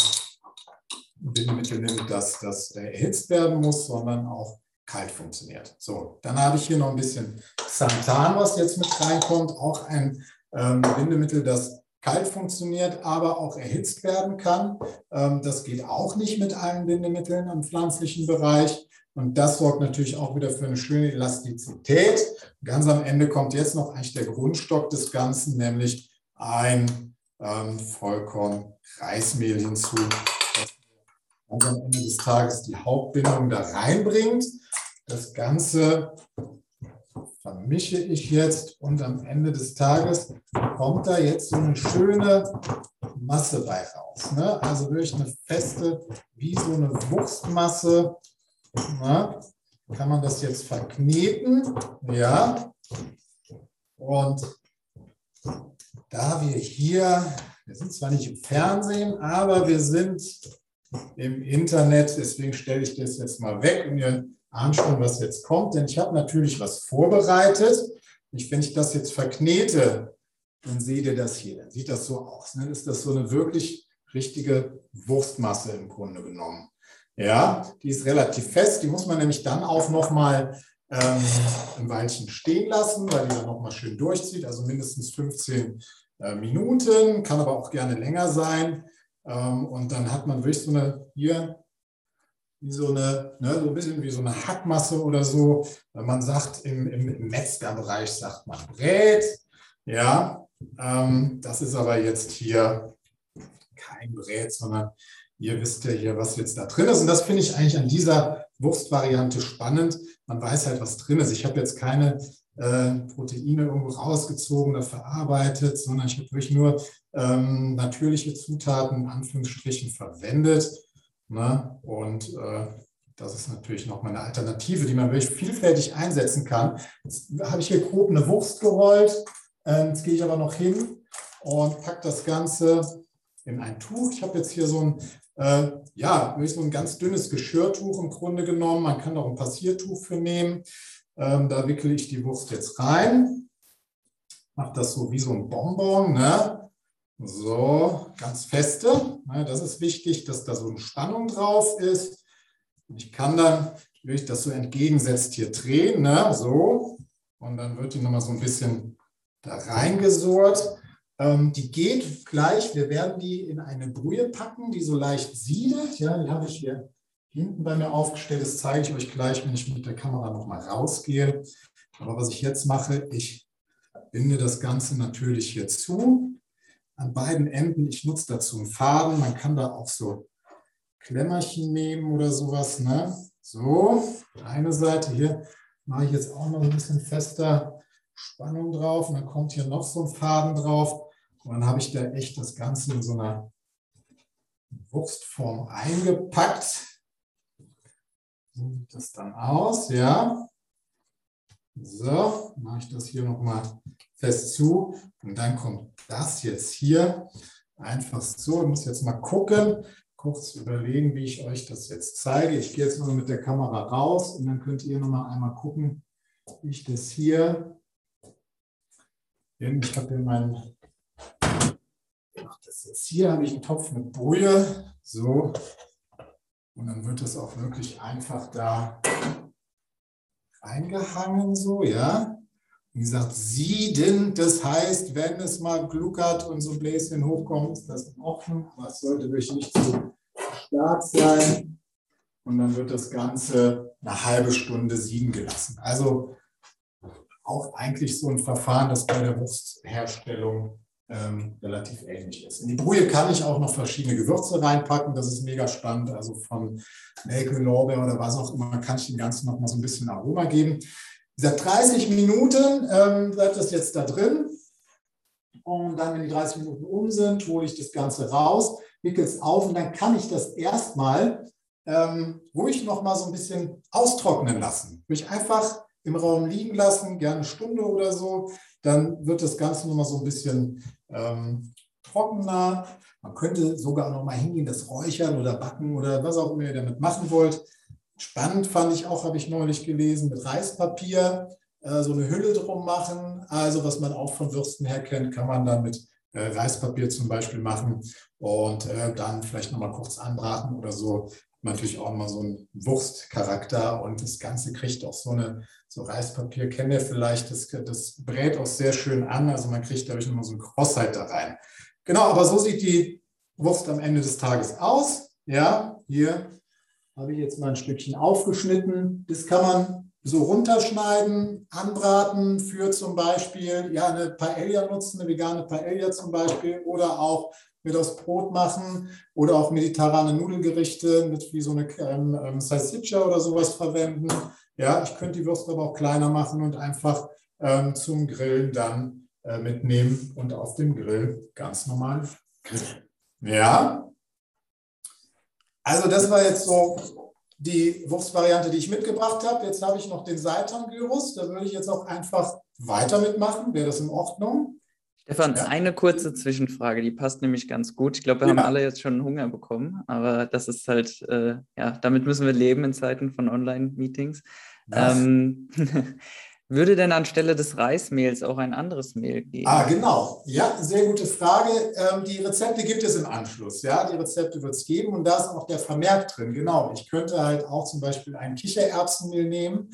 Bindemittel nimmt, dass das erhitzt werden muss, sondern auch kalt funktioniert. So, dann habe ich hier noch ein bisschen Xanthan, was jetzt mit reinkommt, auch ein ähm, Bindemittel, das kalt funktioniert, aber auch erhitzt werden kann. Ähm, das geht auch nicht mit allen Bindemitteln im pflanzlichen Bereich. Und das sorgt natürlich auch wieder für eine schöne Elastizität. Ganz am Ende kommt jetzt noch eigentlich der Grundstock des Ganzen, nämlich ein ähm, Vollkorn-Reismehl hinzu, das ganz am Ende des Tages die Hauptbindung da reinbringt. Das Ganze vermische ich jetzt und am Ende des Tages kommt da jetzt so eine schöne Masse bei raus. Ne? Also wirklich eine feste, wie so eine Wurstmasse. Na, kann man das jetzt verkneten. Ja. Und da wir hier, wir sind zwar nicht im Fernsehen, aber wir sind im Internet, deswegen stelle ich das jetzt mal weg und ihr ahnt schon, was jetzt kommt, denn ich habe natürlich was vorbereitet. Und wenn ich das jetzt verknete, dann seht ihr das hier, dann sieht das so aus. Dann ist das so eine wirklich richtige Wurstmasse im Grunde genommen. Ja, die ist relativ fest. Die muss man nämlich dann auch nochmal ähm, ein Weilchen stehen lassen, weil die dann nochmal schön durchzieht. Also mindestens 15 äh, Minuten, kann aber auch gerne länger sein. Ähm, und dann hat man wirklich so eine, hier, wie so eine, ne, so ein bisschen wie so eine Hackmasse oder so. Man sagt im, im Metzgerbereich, sagt man Brät. Ja, ähm, das ist aber jetzt hier kein Brät, sondern Ihr wisst ja hier, was jetzt da drin ist. Und das finde ich eigentlich an dieser Wurstvariante spannend. Man weiß halt, was drin ist. Ich habe jetzt keine äh, Proteine irgendwo rausgezogen oder verarbeitet, sondern ich habe wirklich nur ähm, natürliche Zutaten in Anführungsstrichen verwendet. Ne? Und äh, das ist natürlich nochmal eine Alternative, die man wirklich vielfältig einsetzen kann. Jetzt habe ich hier grob eine Wurst gerollt. Ähm, jetzt gehe ich aber noch hin und packe das Ganze in ein Tuch. Ich habe jetzt hier so ein äh, ja, so ein ganz dünnes Geschirrtuch im Grunde genommen. Man kann auch ein Passiertuch für nehmen. Ähm, da wickele ich die Wurst jetzt rein. Mache das so wie so ein Bonbon. Ne? So, ganz feste. Ne? Das ist wichtig, dass da so eine Spannung drauf ist. Ich kann dann wirklich das so entgegensetzt hier drehen. Ne? So. Und dann wird die nochmal so ein bisschen da reingesurrt. Ähm, die geht gleich, wir werden die in eine Brühe packen, die so leicht siedet. Ja, die habe ich hier hinten bei mir aufgestellt. Das zeige ich euch gleich, wenn ich mit der Kamera nochmal rausgehe. Aber was ich jetzt mache, ich binde das Ganze natürlich hier zu. An beiden Enden, ich nutze dazu einen Faden. Man kann da auch so Klemmerchen nehmen oder sowas. Ne? So, eine Seite hier mache ich jetzt auch noch ein bisschen fester Spannung drauf. Und dann kommt hier noch so ein Faden drauf. Und dann habe ich da echt das Ganze in so einer Wurstform eingepackt. So sieht das dann aus, ja. So, mache ich das hier nochmal fest zu. Und dann kommt das jetzt hier einfach so. Ich muss jetzt mal gucken, kurz überlegen, wie ich euch das jetzt zeige. Ich gehe jetzt mal mit der Kamera raus und dann könnt ihr noch mal einmal gucken, wie ich das hier. Ich habe hier meinen, das jetzt hier habe ich einen Topf mit Brühe, so. Und dann wird das auch wirklich einfach da reingehangen, so, ja. Wie gesagt, siedend, das heißt, wenn es mal gluckert und so ein Bläschen hochkommt, ist das aber es sollte wirklich nicht zu stark sein. Und dann wird das Ganze eine halbe Stunde sieden gelassen. Also auch eigentlich so ein Verfahren, das bei der Wurstherstellung ähm, relativ ähnlich ist. In die Brühe kann ich auch noch verschiedene Gewürze reinpacken. Das ist mega spannend. Also von Nelke, Lorbeer oder was auch immer kann ich dem Ganzen noch mal so ein bisschen Aroma geben. Seit 30 Minuten ähm, bleibt das jetzt da drin. Und dann, wenn die 30 Minuten um sind, hole ich das Ganze raus, wickel es auf und dann kann ich das erstmal ähm, ruhig noch mal so ein bisschen austrocknen lassen. Ruhig einfach im Raum liegen lassen, gerne eine Stunde oder so. Dann wird das Ganze noch mal so ein bisschen ähm, trockener. Man könnte sogar noch mal hingehen, das räuchern oder backen oder was auch immer ihr damit machen wollt. Spannend fand ich auch, habe ich neulich gelesen, mit Reispapier äh, so eine Hülle drum machen. Also was man auch von Würsten her kennt, kann man dann mit äh, Reispapier zum Beispiel machen und äh, dann vielleicht nochmal kurz anbraten oder so. Natürlich auch mal so einen Wurstcharakter und das Ganze kriegt auch so eine, so Reispapier, kennt ihr vielleicht, das, das brät auch sehr schön an. Also man kriegt dadurch nochmal so eine Krossheit da rein. Genau, aber so sieht die Wurst am Ende des Tages aus. Ja, hier habe ich jetzt mal ein Stückchen aufgeschnitten. Das kann man so runterschneiden, anbraten für zum Beispiel ja, eine Paella nutzen, eine vegane Paella zum Beispiel oder auch mit aufs Brot machen oder auch mediterrane Nudelgerichte mit wie so eine ähm, ähm, Salsiccia oder sowas verwenden. Ja, ich könnte die Würste aber auch kleiner machen und einfach ähm, zum Grillen dann äh, mitnehmen und auf dem Grill ganz normal grillen. Ja, also das war jetzt so die Wurstvariante, die ich mitgebracht habe. Jetzt habe ich noch den Seitan-Gyros. Da würde ich jetzt auch einfach weiter mitmachen. Wäre das in Ordnung? Stefan, ja. eine kurze Zwischenfrage, die passt nämlich ganz gut. Ich glaube, wir ja. haben alle jetzt schon Hunger bekommen, aber das ist halt, äh, ja, damit müssen wir leben in Zeiten von Online-Meetings. Ähm, Würde denn anstelle des Reismehls auch ein anderes Mehl geben? Ah, genau. Ja, sehr gute Frage. Ähm, die Rezepte gibt es im Anschluss. Ja, die Rezepte wird es geben und da ist auch der Vermerk drin. Genau. Ich könnte halt auch zum Beispiel ein Kichererbsenmehl nehmen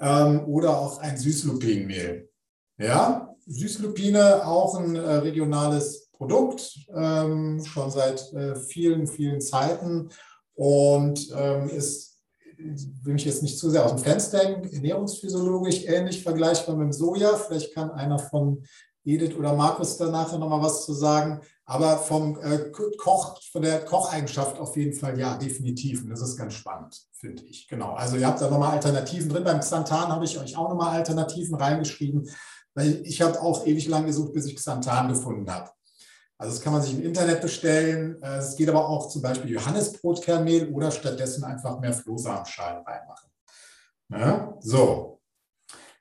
ähm, oder auch ein Süßlupinenmehl. Ja, Süßlupine auch ein äh, regionales Produkt, ähm, schon seit äh, vielen, vielen Zeiten und ähm, ist will mich jetzt nicht zu sehr aus dem Fenster hängen, ernährungsphysiologisch ähnlich vergleichbar mit dem Soja. Vielleicht kann einer von Edith oder Markus da nachher nochmal was zu sagen. Aber vom äh, Koch, von der Kocheigenschaft auf jeden Fall ja, definitiv. Und das ist ganz spannend, finde ich. Genau. Also ihr habt da nochmal Alternativen drin. Beim Xanthan habe ich euch auch nochmal Alternativen reingeschrieben, weil ich habe auch ewig lang gesucht, bis ich Xanthan gefunden habe. Also das kann man sich im Internet bestellen. Äh, es geht aber auch zum Beispiel Johannesbrotkernmehl oder stattdessen einfach mehr Flohsamenschalen reinmachen. Ja, so.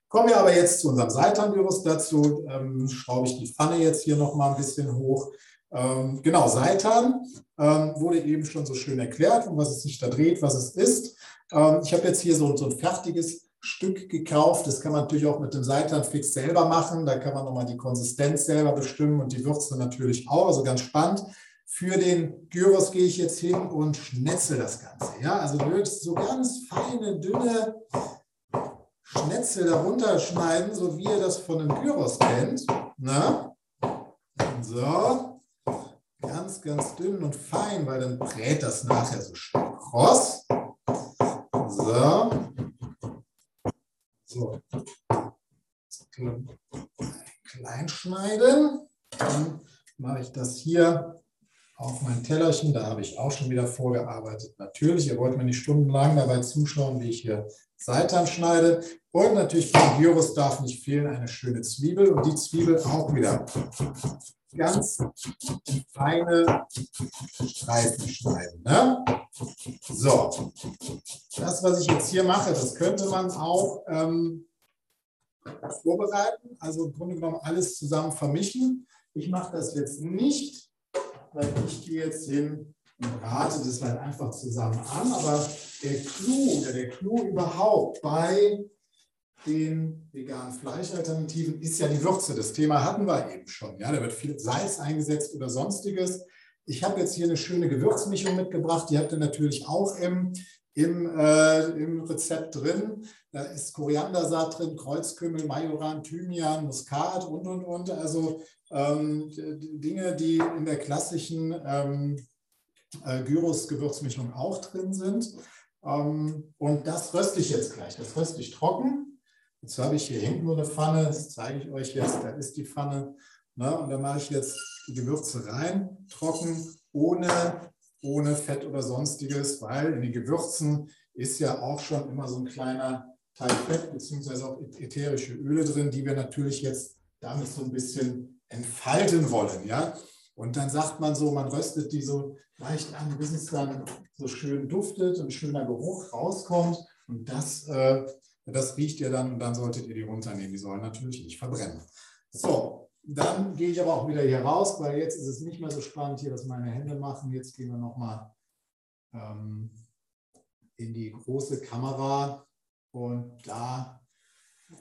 Kommen wir aber jetzt zu unserem Seitanvirus. Dazu ähm, schraube ich die Pfanne jetzt hier noch mal ein bisschen hoch. Ähm, genau, Seitan ähm, wurde eben schon so schön erklärt, um was es sich da dreht, was es ist. Ähm, ich habe jetzt hier so, so ein fertiges Stück gekauft. Das kann man natürlich auch mit dem Seitanfix selber machen. Da kann man nochmal die Konsistenz selber bestimmen und die Würze natürlich auch. Also ganz spannend. Für den Gyros gehe ich jetzt hin und schnetzel das Ganze. Ja, also wirklich so ganz feine, dünne Schnetzel darunter schneiden, so wie ihr das von einem Gyros kennt. Na? So, ganz, ganz dünn und fein, weil dann brät das nachher so schön kross. So. Klein schneiden. Dann mache ich das hier auf mein Tellerchen. Da habe ich auch schon wieder vorgearbeitet. Natürlich, ihr wollt mir nicht stundenlang dabei zuschauen, wie ich hier Seitan schneide. Und natürlich beim Gyros darf nicht fehlen eine schöne Zwiebel. Und die Zwiebel auch wieder ganz feine Streifen schneiden. Ne? So, das, was ich jetzt hier mache, das könnte man auch ähm, vorbereiten, also im Grunde genommen alles zusammen vermischen. Ich mache das jetzt nicht, weil ich gehe jetzt hin und rate das halt einfach zusammen an, aber der Clou oder der Clou überhaupt bei den veganen Fleischalternativen ist ja die Würze. Das Thema hatten wir eben schon. Ja, da wird viel Salz eingesetzt oder sonstiges. Ich habe jetzt hier eine schöne Gewürzmischung mitgebracht. Die habt ihr natürlich auch im, im, äh, im Rezept drin. Da ist Koriandersaat drin, Kreuzkümmel, Majoran, Thymian, Muskat und, und, und. Also ähm, Dinge, die in der klassischen ähm, äh, Gyros-Gewürzmischung auch drin sind. Ähm, und das röste ich jetzt gleich. Das röste ich trocken. Jetzt habe ich hier hinten nur eine Pfanne, das zeige ich euch jetzt, da ist die Pfanne. Ne? Und da mache ich jetzt die Gewürze rein, trocken, ohne, ohne Fett oder sonstiges, weil in den Gewürzen ist ja auch schon immer so ein kleiner Teil Fett bzw. auch ätherische Öle drin, die wir natürlich jetzt damit so ein bisschen entfalten wollen. Ja? Und dann sagt man so, man röstet die so leicht an, bis es dann so schön duftet und schöner Geruch rauskommt. Und das äh, das riecht ihr dann und dann solltet ihr die runternehmen. Die sollen natürlich nicht verbrennen. So, dann gehe ich aber auch wieder hier raus, weil jetzt ist es nicht mehr so spannend hier, was meine Hände machen. Jetzt gehen wir nochmal ähm, in die große Kamera und da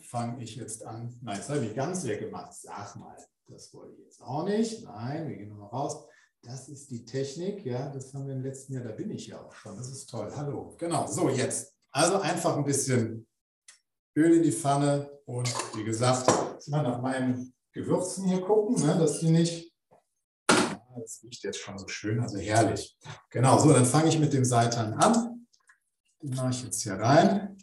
fange ich jetzt an. Nein, jetzt habe ich ganz weggemacht. Sag mal, das wollte ich jetzt auch nicht. Nein, wir gehen nochmal raus. Das ist die Technik, ja, das haben wir im letzten Jahr, da bin ich ja auch schon. Das ist toll. Hallo. Genau, so jetzt. Also einfach ein bisschen Öl in die Pfanne und wie gesagt, jetzt mal nach meinen Gewürzen hier gucken, ne, dass die nicht, das riecht jetzt schon so schön, also herrlich. Genau, so, dann fange ich mit dem Seitan an. Den mache ich jetzt hier rein.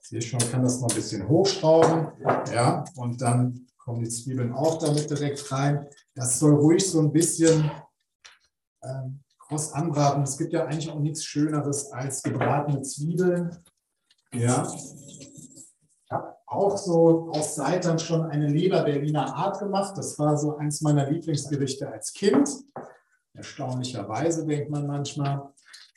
Sehe schon, kann das noch ein bisschen hochschrauben. Ja, und dann kommen die Zwiebeln auch damit direkt rein. Das soll ruhig so ein bisschen ähm, kross anbraten. Es gibt ja eigentlich auch nichts Schöneres als gebratene Zwiebeln. Ja, auch so aus Seitern schon eine Leber-Berliner Art gemacht. Das war so eins meiner Lieblingsgerichte als Kind. Erstaunlicherweise denkt man manchmal.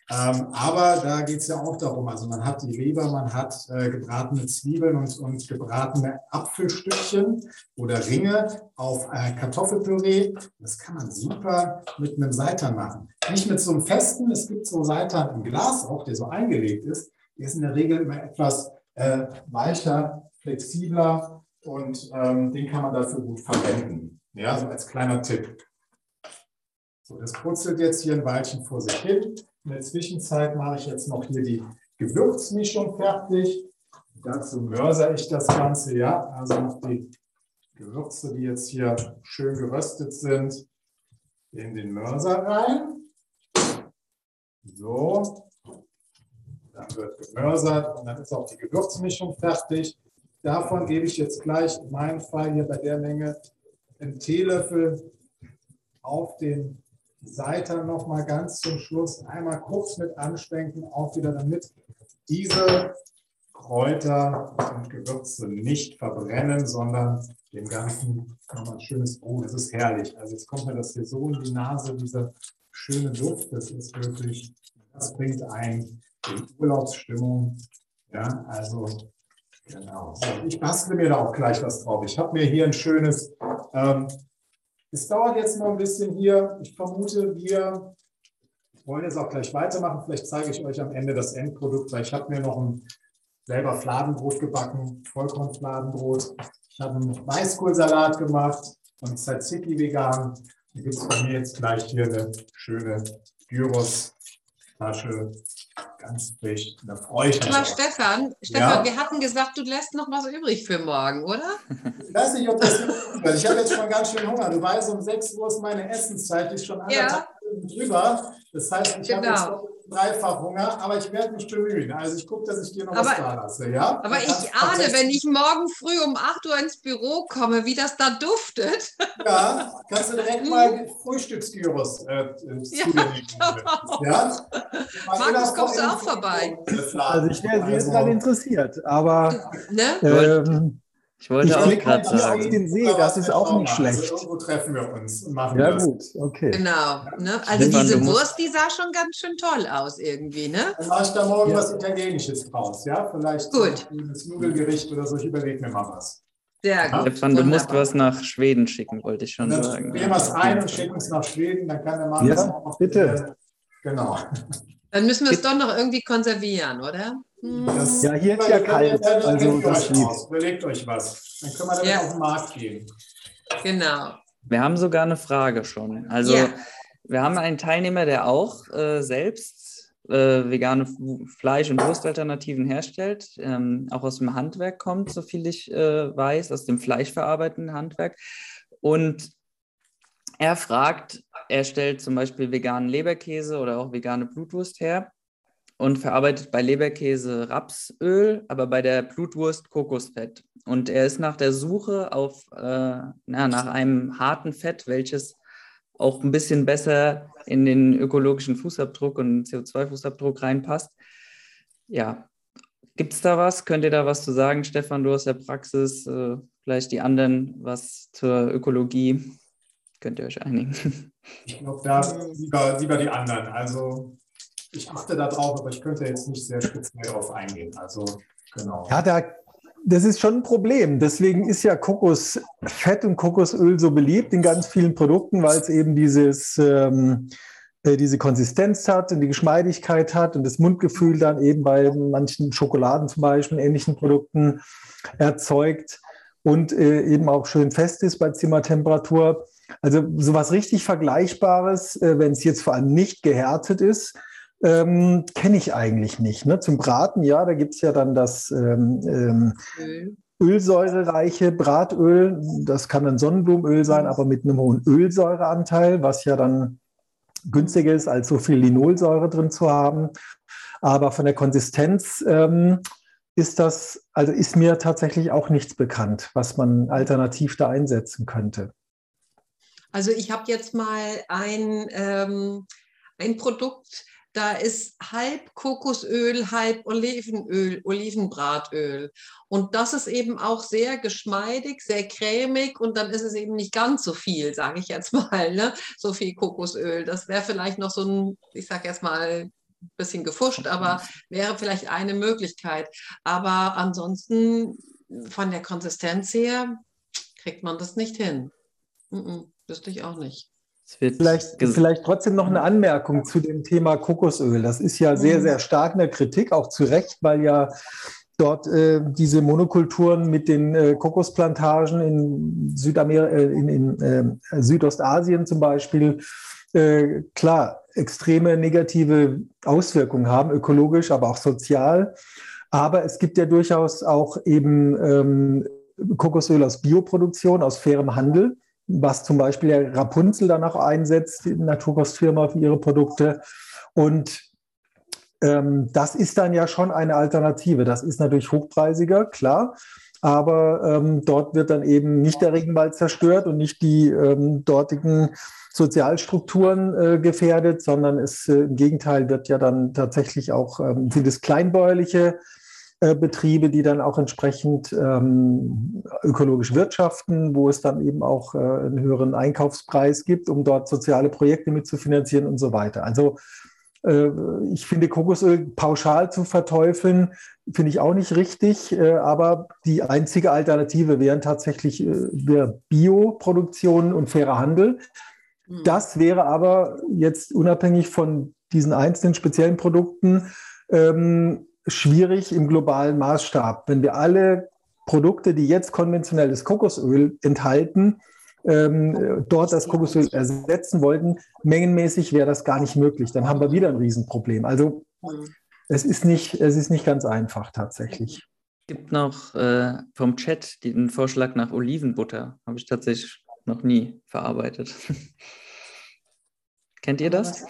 Ähm, aber da geht es ja auch darum, also man hat die Leber, man hat äh, gebratene Zwiebeln und, und gebratene Apfelstückchen oder Ringe auf äh, Kartoffelpüree. Das kann man super mit einem Seitan machen. Nicht mit so einem festen, es gibt so Seitan im Glas auch, der so eingelegt ist. Der ist in der Regel immer etwas äh, weicher flexibler und ähm, den kann man dafür gut verwenden. Ja, so als kleiner Tipp. So, das putzelt jetzt hier ein Weilchen vor sich hin. In der Zwischenzeit mache ich jetzt noch hier die Gewürzmischung fertig. Dazu mörser ich das Ganze, ja, also noch die Gewürze, die jetzt hier schön geröstet sind, in den Mörser rein. So, dann wird gemörsert und dann ist auch die Gewürzmischung fertig. Davon gebe ich jetzt gleich in meinem Fall hier bei der Menge einen Teelöffel auf den Seiter nochmal ganz zum Schluss einmal kurz mit anschwenken, auch wieder damit diese Kräuter und Gewürze nicht verbrennen, sondern dem Ganzen nochmal ein schönes, oh, das ist herrlich. Also jetzt kommt mir das hier so in die Nase, dieser schöne Duft, das ist wirklich, das bringt ein in Urlaubsstimmung. Ja, also Genau. Ich bastle mir da auch gleich was drauf. Ich habe mir hier ein schönes, ähm, es dauert jetzt noch ein bisschen hier. Ich vermute, wir wollen jetzt auch gleich weitermachen. Vielleicht zeige ich euch am Ende das Endprodukt, weil ich habe mir noch ein selber Fladenbrot gebacken, Vollkornfladenbrot. Ich habe einen Weißkohlsalat gemacht und Tzatziki vegan. Da gibt es bei mir jetzt gleich hier eine schöne Gyros-Tasche ganz frisch. Da freue ich mich. Aber Stefan, Stefan, ja? wir hatten gesagt, du lässt noch was übrig für morgen, oder? Ich weiß nicht, ob das Ich habe jetzt schon ganz schön Hunger. Du weißt, um 6 Uhr ist meine Essenszeit, die ist schon anderthalb ja. Stunden drüber. Das heißt, ich genau. habe jetzt dreifach Hunger, aber ich werde mich bemühen. Also ich gucke, dass ich dir noch aber, was da lasse. Ja? Aber ich ahne, wenn ich morgen früh um 8 Uhr ins Büro komme, wie das da duftet. Ja, kannst du direkt mal Frühstücksgyros äh, äh ja, genau. ja? Markus, kommst du auch vorbei? Also ich wäre also, jetzt interessiert, aber ne? ähm, ich wollte ich auch gerade sagen. auf den See, das ist auch nicht schlecht. Also irgendwo treffen wir uns und machen ja, das. gut, okay. Genau. Ne? Also Stefan, diese Wurst, die sah schon ganz schön toll aus irgendwie, ne? Dann mache ich da morgen ja. was Italienisches draus, ja? Vielleicht gut. ein Nudelgericht oder so, ich überlege mir mal was. Sehr gut. Stefan, du musst was nach Schweden schicken, wollte ich schon dann sagen. Wir was ein und schicken es nach Schweden, dann kann der Mann ja, das auch bitte. genau. Dann müssen wir es doch noch irgendwie konservieren, oder? Das, ja, hier ist ja kalt. Also das Überlegt euch was. Dann können wir damit ja. auf den Markt gehen. Genau. Wir haben sogar eine Frage schon. Also ja. wir haben einen Teilnehmer, der auch äh, selbst äh, vegane Fleisch- und Wurstalternativen herstellt, ähm, auch aus dem Handwerk kommt, so viel ich äh, weiß, aus dem fleischverarbeitenden Handwerk. Und er fragt, er stellt zum Beispiel veganen Leberkäse oder auch vegane Blutwurst her und verarbeitet bei Leberkäse Rapsöl, aber bei der Blutwurst Kokosfett. Und er ist nach der Suche auf, äh, na, nach einem harten Fett, welches auch ein bisschen besser in den ökologischen Fußabdruck und CO2-Fußabdruck reinpasst. Ja, gibt es da was? Könnt ihr da was zu sagen, Stefan? Du aus der Praxis, äh, vielleicht die anderen, was zur Ökologie? Könnt ihr euch einigen? Ich glaube, da lieber, lieber die anderen. Also ich achte da drauf, aber ich könnte jetzt nicht sehr speziell darauf eingehen. Also genau. Ja, da, das ist schon ein Problem. Deswegen ist ja Kokosfett und Kokosöl so beliebt in ganz vielen Produkten, weil es eben dieses, ähm, äh, diese Konsistenz hat und die Geschmeidigkeit hat und das Mundgefühl dann eben bei manchen Schokoladen zum Beispiel, ähnlichen Produkten erzeugt und äh, eben auch schön fest ist bei Zimmertemperatur. Also sowas richtig Vergleichbares, äh, wenn es jetzt vor allem nicht gehärtet ist, ähm, kenne ich eigentlich nicht. Ne? Zum Braten, ja, da gibt es ja dann das ähm, ähm, Öl. Ölsäurereiche Bratöl. Das kann ein Sonnenblumenöl sein, mhm. aber mit einem hohen Ölsäureanteil, was ja dann günstiger ist, als so viel Linolsäure drin zu haben. Aber von der Konsistenz ähm, ist das, also ist mir tatsächlich auch nichts bekannt, was man alternativ da einsetzen könnte. Also ich habe jetzt mal ein, ähm, ein Produkt, da ist halb Kokosöl, halb Olivenöl, Olivenbratöl. Und das ist eben auch sehr geschmeidig, sehr cremig und dann ist es eben nicht ganz so viel, sage ich jetzt mal, ne? so viel Kokosöl. Das wäre vielleicht noch so ein, ich sage jetzt mal, bisschen gefuscht, aber wäre vielleicht eine Möglichkeit. Aber ansonsten von der Konsistenz her kriegt man das nicht hin. Mm -mm, wüsste ich auch nicht. Vielleicht, vielleicht trotzdem noch eine Anmerkung zu dem Thema Kokosöl. Das ist ja sehr, mhm. sehr stark in der Kritik, auch zu Recht, weil ja dort äh, diese Monokulturen mit den äh, Kokosplantagen in, Südamer äh, in, in äh, Südostasien zum Beispiel äh, klar extreme negative Auswirkungen haben, ökologisch, aber auch sozial. Aber es gibt ja durchaus auch eben ähm, Kokosöl aus Bioproduktion, aus fairem Handel was zum Beispiel ja Rapunzel dann auch einsetzt, die Naturkostfirma für ihre Produkte. Und ähm, das ist dann ja schon eine Alternative. Das ist natürlich hochpreisiger, klar. Aber ähm, dort wird dann eben nicht der Regenwald zerstört und nicht die ähm, dortigen Sozialstrukturen äh, gefährdet, sondern es äh, im Gegenteil wird ja dann tatsächlich auch, ähm, sind es kleinbäuerliche Betriebe, die dann auch entsprechend ähm, ökologisch wirtschaften, wo es dann eben auch äh, einen höheren Einkaufspreis gibt, um dort soziale Projekte mitzufinanzieren und so weiter. Also äh, ich finde, Kokosöl pauschal zu verteufeln, finde ich auch nicht richtig. Äh, aber die einzige Alternative wären tatsächlich äh, Bioproduktion und fairer Handel. Hm. Das wäre aber jetzt unabhängig von diesen einzelnen speziellen Produkten ähm, schwierig im globalen Maßstab. Wenn wir alle Produkte, die jetzt konventionelles Kokosöl enthalten, ähm, dort das Kokosöl ersetzen wollten, mengenmäßig wäre das gar nicht möglich. Dann haben wir wieder ein Riesenproblem. Also es ist nicht, es ist nicht ganz einfach tatsächlich. Es gibt noch äh, vom Chat den Vorschlag nach Olivenbutter. Habe ich tatsächlich noch nie verarbeitet. Kennt ihr das?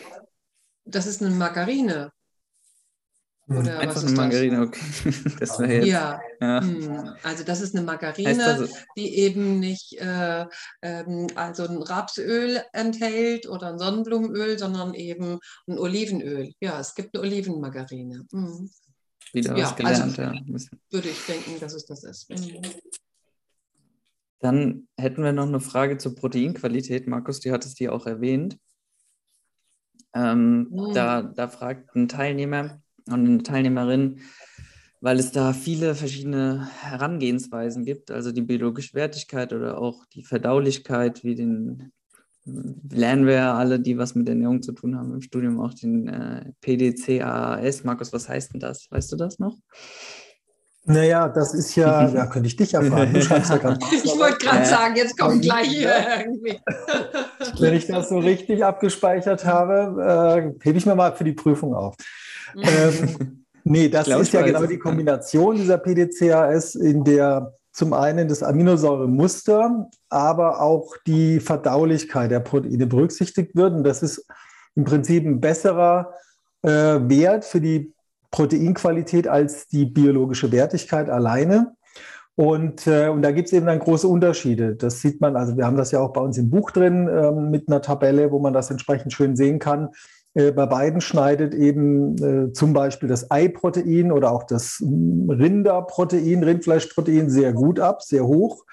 Das ist eine Margarine. Oder Einfach eine Margarine, okay. Das jetzt, ja, ja. Hm. also das ist eine Margarine, also, die eben nicht äh, ähm, also ein Rapsöl enthält oder ein Sonnenblumenöl, sondern eben ein Olivenöl. Ja, es gibt eine Olivenmargarine. Mhm. Wieder ja, was gelernt, also, ja. Würde ich denken, dass es das ist. Mhm. Dann hätten wir noch eine Frage zur Proteinqualität. Markus, du hattest die auch erwähnt. Ähm, mhm. da, da fragt ein Teilnehmer, und eine Teilnehmerin, weil es da viele verschiedene Herangehensweisen gibt, also die biologische Wertigkeit oder auch die Verdaulichkeit, wie den lernen wir ja alle, die was mit Ernährung zu tun haben im Studium, auch den äh, PDCAAS. Markus, was heißt denn das? Weißt du das noch? Naja, das ist ja, da könnte ich dich ja fragen. Du schreibst ja gerade Ich wollte gerade sagen, jetzt kommt gleich hier irgendwie. Wenn ich das so richtig abgespeichert habe, äh, hebe ich mir mal für die Prüfung auf. Ähm, nee, das ist ja genau die Kombination dieser PDCAS, in der zum einen das Aminosäuremuster, aber auch die Verdaulichkeit der Proteine berücksichtigt wird. Und das ist im Prinzip ein besserer äh, Wert für die Proteinqualität als die biologische Wertigkeit alleine. Und, äh, und da gibt es eben dann große Unterschiede. Das sieht man, also wir haben das ja auch bei uns im Buch drin äh, mit einer Tabelle, wo man das entsprechend schön sehen kann. Äh, bei beiden schneidet eben äh, zum Beispiel das Eiprotein oder auch das Rinderprotein, Rindfleischprotein sehr gut ab, sehr hoch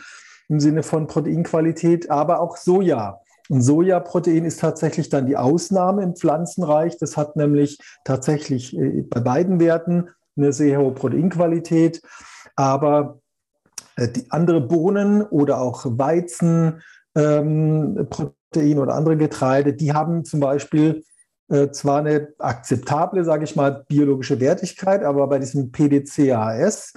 im Sinne von Proteinqualität, aber auch Soja. Und Sojaprotein ist tatsächlich dann die Ausnahme im Pflanzenreich. Das hat nämlich tatsächlich äh, bei beiden Werten eine sehr hohe Proteinqualität. Aber die andere Bohnen oder auch Weizen, ähm, oder andere Getreide, die haben zum Beispiel äh, zwar eine akzeptable, sage ich mal, biologische Wertigkeit, aber bei diesem PDCAS,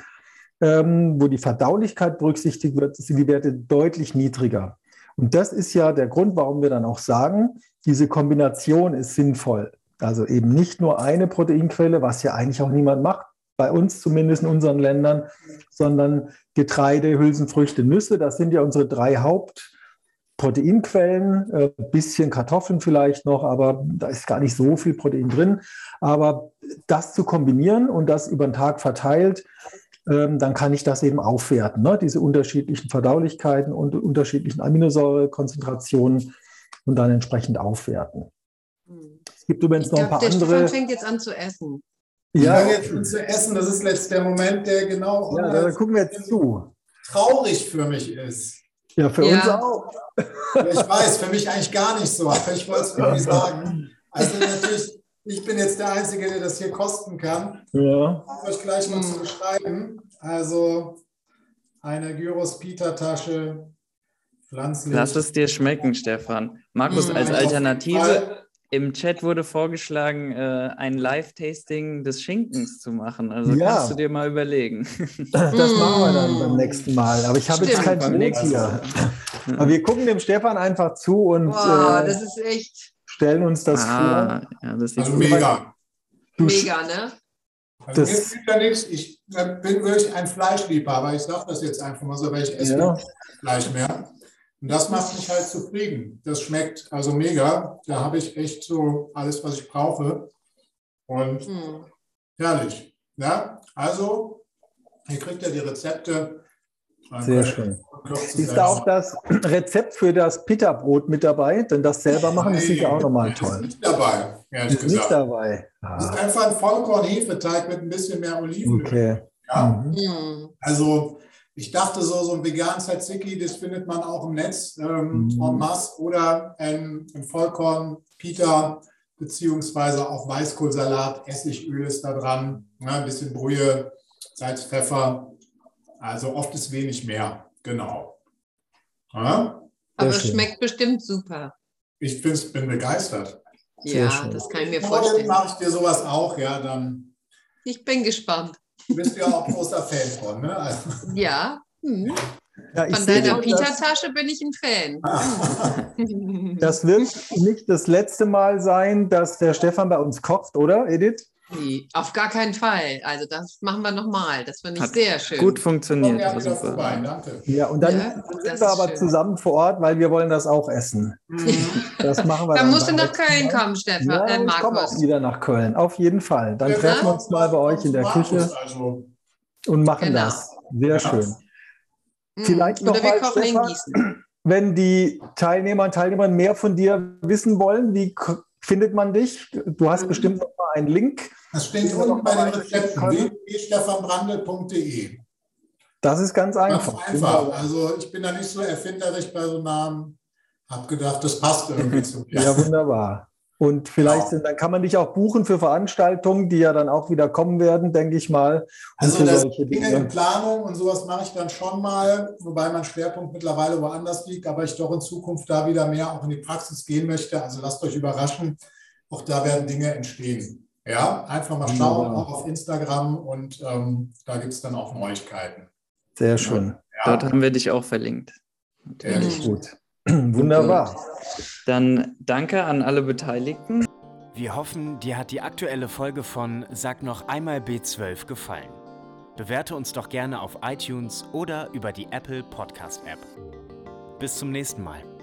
ähm, wo die Verdaulichkeit berücksichtigt wird, sind die Werte deutlich niedriger. Und das ist ja der Grund, warum wir dann auch sagen, diese Kombination ist sinnvoll. Also eben nicht nur eine Proteinquelle, was ja eigentlich auch niemand macht, bei uns zumindest in unseren Ländern, sondern Getreide, Hülsenfrüchte, Nüsse, das sind ja unsere drei Haupt- Proteinquellen, ein äh, bisschen Kartoffeln vielleicht noch, aber da ist gar nicht so viel Protein drin. Aber das zu kombinieren und das über den Tag verteilt, ähm, dann kann ich das eben aufwerten, ne? diese unterschiedlichen Verdaulichkeiten und unterschiedlichen Aminosäurekonzentrationen und dann entsprechend aufwerten. Es gibt übrigens ich noch ein paar der andere. Stefan fängt jetzt an zu essen. Ja, ich jetzt an zu essen. Das ist jetzt der Moment, der genau. Ja, da gucken wir jetzt zu. Traurig für mich ist. Ja, für ja. uns auch. Ich weiß, für mich eigentlich gar nicht so, aber ich wollte es irgendwie sagen. Also natürlich, ich bin jetzt der Einzige, der das hier kosten kann. Ja. Um euch gleich mal zu beschreiben. Also eine Gyros Pita Tasche, pflanzlich. Lass es dir schmecken, Stefan. Markus, als Alternative im Chat wurde vorgeschlagen, äh, ein Live-Tasting des Schinkens zu machen. Also ja. kannst du dir mal überlegen. Das machen wir dann beim nächsten Mal. Aber ich habe jetzt kein Brot hier. Aber wir gucken dem Stefan einfach zu und Boah, äh, das ist echt. stellen uns das ah, vor. Ja, das also mega. Mega, ne? Also das, mir ja nichts. Ich bin wirklich ein Fleischliebhaber. Ich sage das jetzt einfach mal so, weil ich esse ja. Fleisch mehr. Und das macht mich halt zufrieden. Das schmeckt also mega. Da habe ich echt so alles, was ich brauche. Und mhm. herrlich. Ja, also, ihr kriegt ja die Rezepte. Sehr schön. Ist da auch das Rezept für das Pita-Brot mit dabei? Denn das selber machen ist sicher auch nochmal toll. Ist nicht dabei, ist gesagt. Nicht dabei. Ah. Das ist einfach ein Vollkorn-Hefeteig mit ein bisschen mehr Olivenöl. Okay. Ja. Mhm. Hm. Also ich dachte so, so ein vegan Tzatziki, das findet man auch im Netz ähm, mhm. en masse oder ein, ein Vollkorn Pita beziehungsweise auch Weißkohlsalat, Essigöl ist da dran, ne, ein bisschen Brühe, Salz, Pfeffer. Also oft ist wenig mehr, genau. Ja? Aber es schmeckt bestimmt super. Ich bin begeistert. Ja, das kann ich mir vorstellen. Morgen mache ich dir sowas auch, ja, dann. Ich bin gespannt. Du bist ja auch großer Fan von, ne? Also. Ja. Hm. ja Von deiner Pita-Tasche bin ich ein Fan. das wird nicht das letzte Mal sein, dass der Stefan bei uns kocht, oder, Edith? Nee, auf gar keinen Fall. Also das machen wir nochmal. Das finde ich Hat sehr schön. Gut funktioniert. Ja, vorbei, danke. ja und dann ja, sind wir aber schön. zusammen vor Ort, weil wir wollen das auch essen. Mhm. Das machen wir. dann, dann musst du nach Köln kommen, Stefan. Ja, äh, ich komme auch wieder nach Köln. Auf jeden Fall. Dann ja, treffen wir uns mal bei euch in der Küche also. und machen genau. das. Sehr schön. Mhm. Vielleicht noch mal, Stefan, wenn die Teilnehmer und Teilnehmer mehr von dir wissen wollen, wie findet man dich? Du hast mhm. bestimmt noch mal einen Link. Das steht unten bei den Rezepten www.stefanbrandl.de. Das ist ganz einfach. Ganz einfach. Also ich bin da nicht so erfinderisch bei so Namen. Hab gedacht, das passt irgendwie zu mir. Ja, wunderbar. Und vielleicht genau. dann kann man dich auch buchen für Veranstaltungen, die ja dann auch wieder kommen werden, denke ich mal. Also das Dinge in Planung und sowas mache ich dann schon mal, wobei mein Schwerpunkt mittlerweile woanders liegt, aber ich doch in Zukunft da wieder mehr auch in die Praxis gehen möchte. Also lasst euch überraschen, auch da werden Dinge entstehen. Ja, einfach mal schauen, ja. auch auf Instagram und ähm, da gibt es dann auch Neuigkeiten. Sehr schön. Ja. Dort haben wir dich auch verlinkt. Sehr gut. Wunderbar. Dann danke an alle Beteiligten. Wir hoffen, dir hat die aktuelle Folge von Sag noch einmal B12 gefallen. Bewerte uns doch gerne auf iTunes oder über die Apple Podcast App. Bis zum nächsten Mal.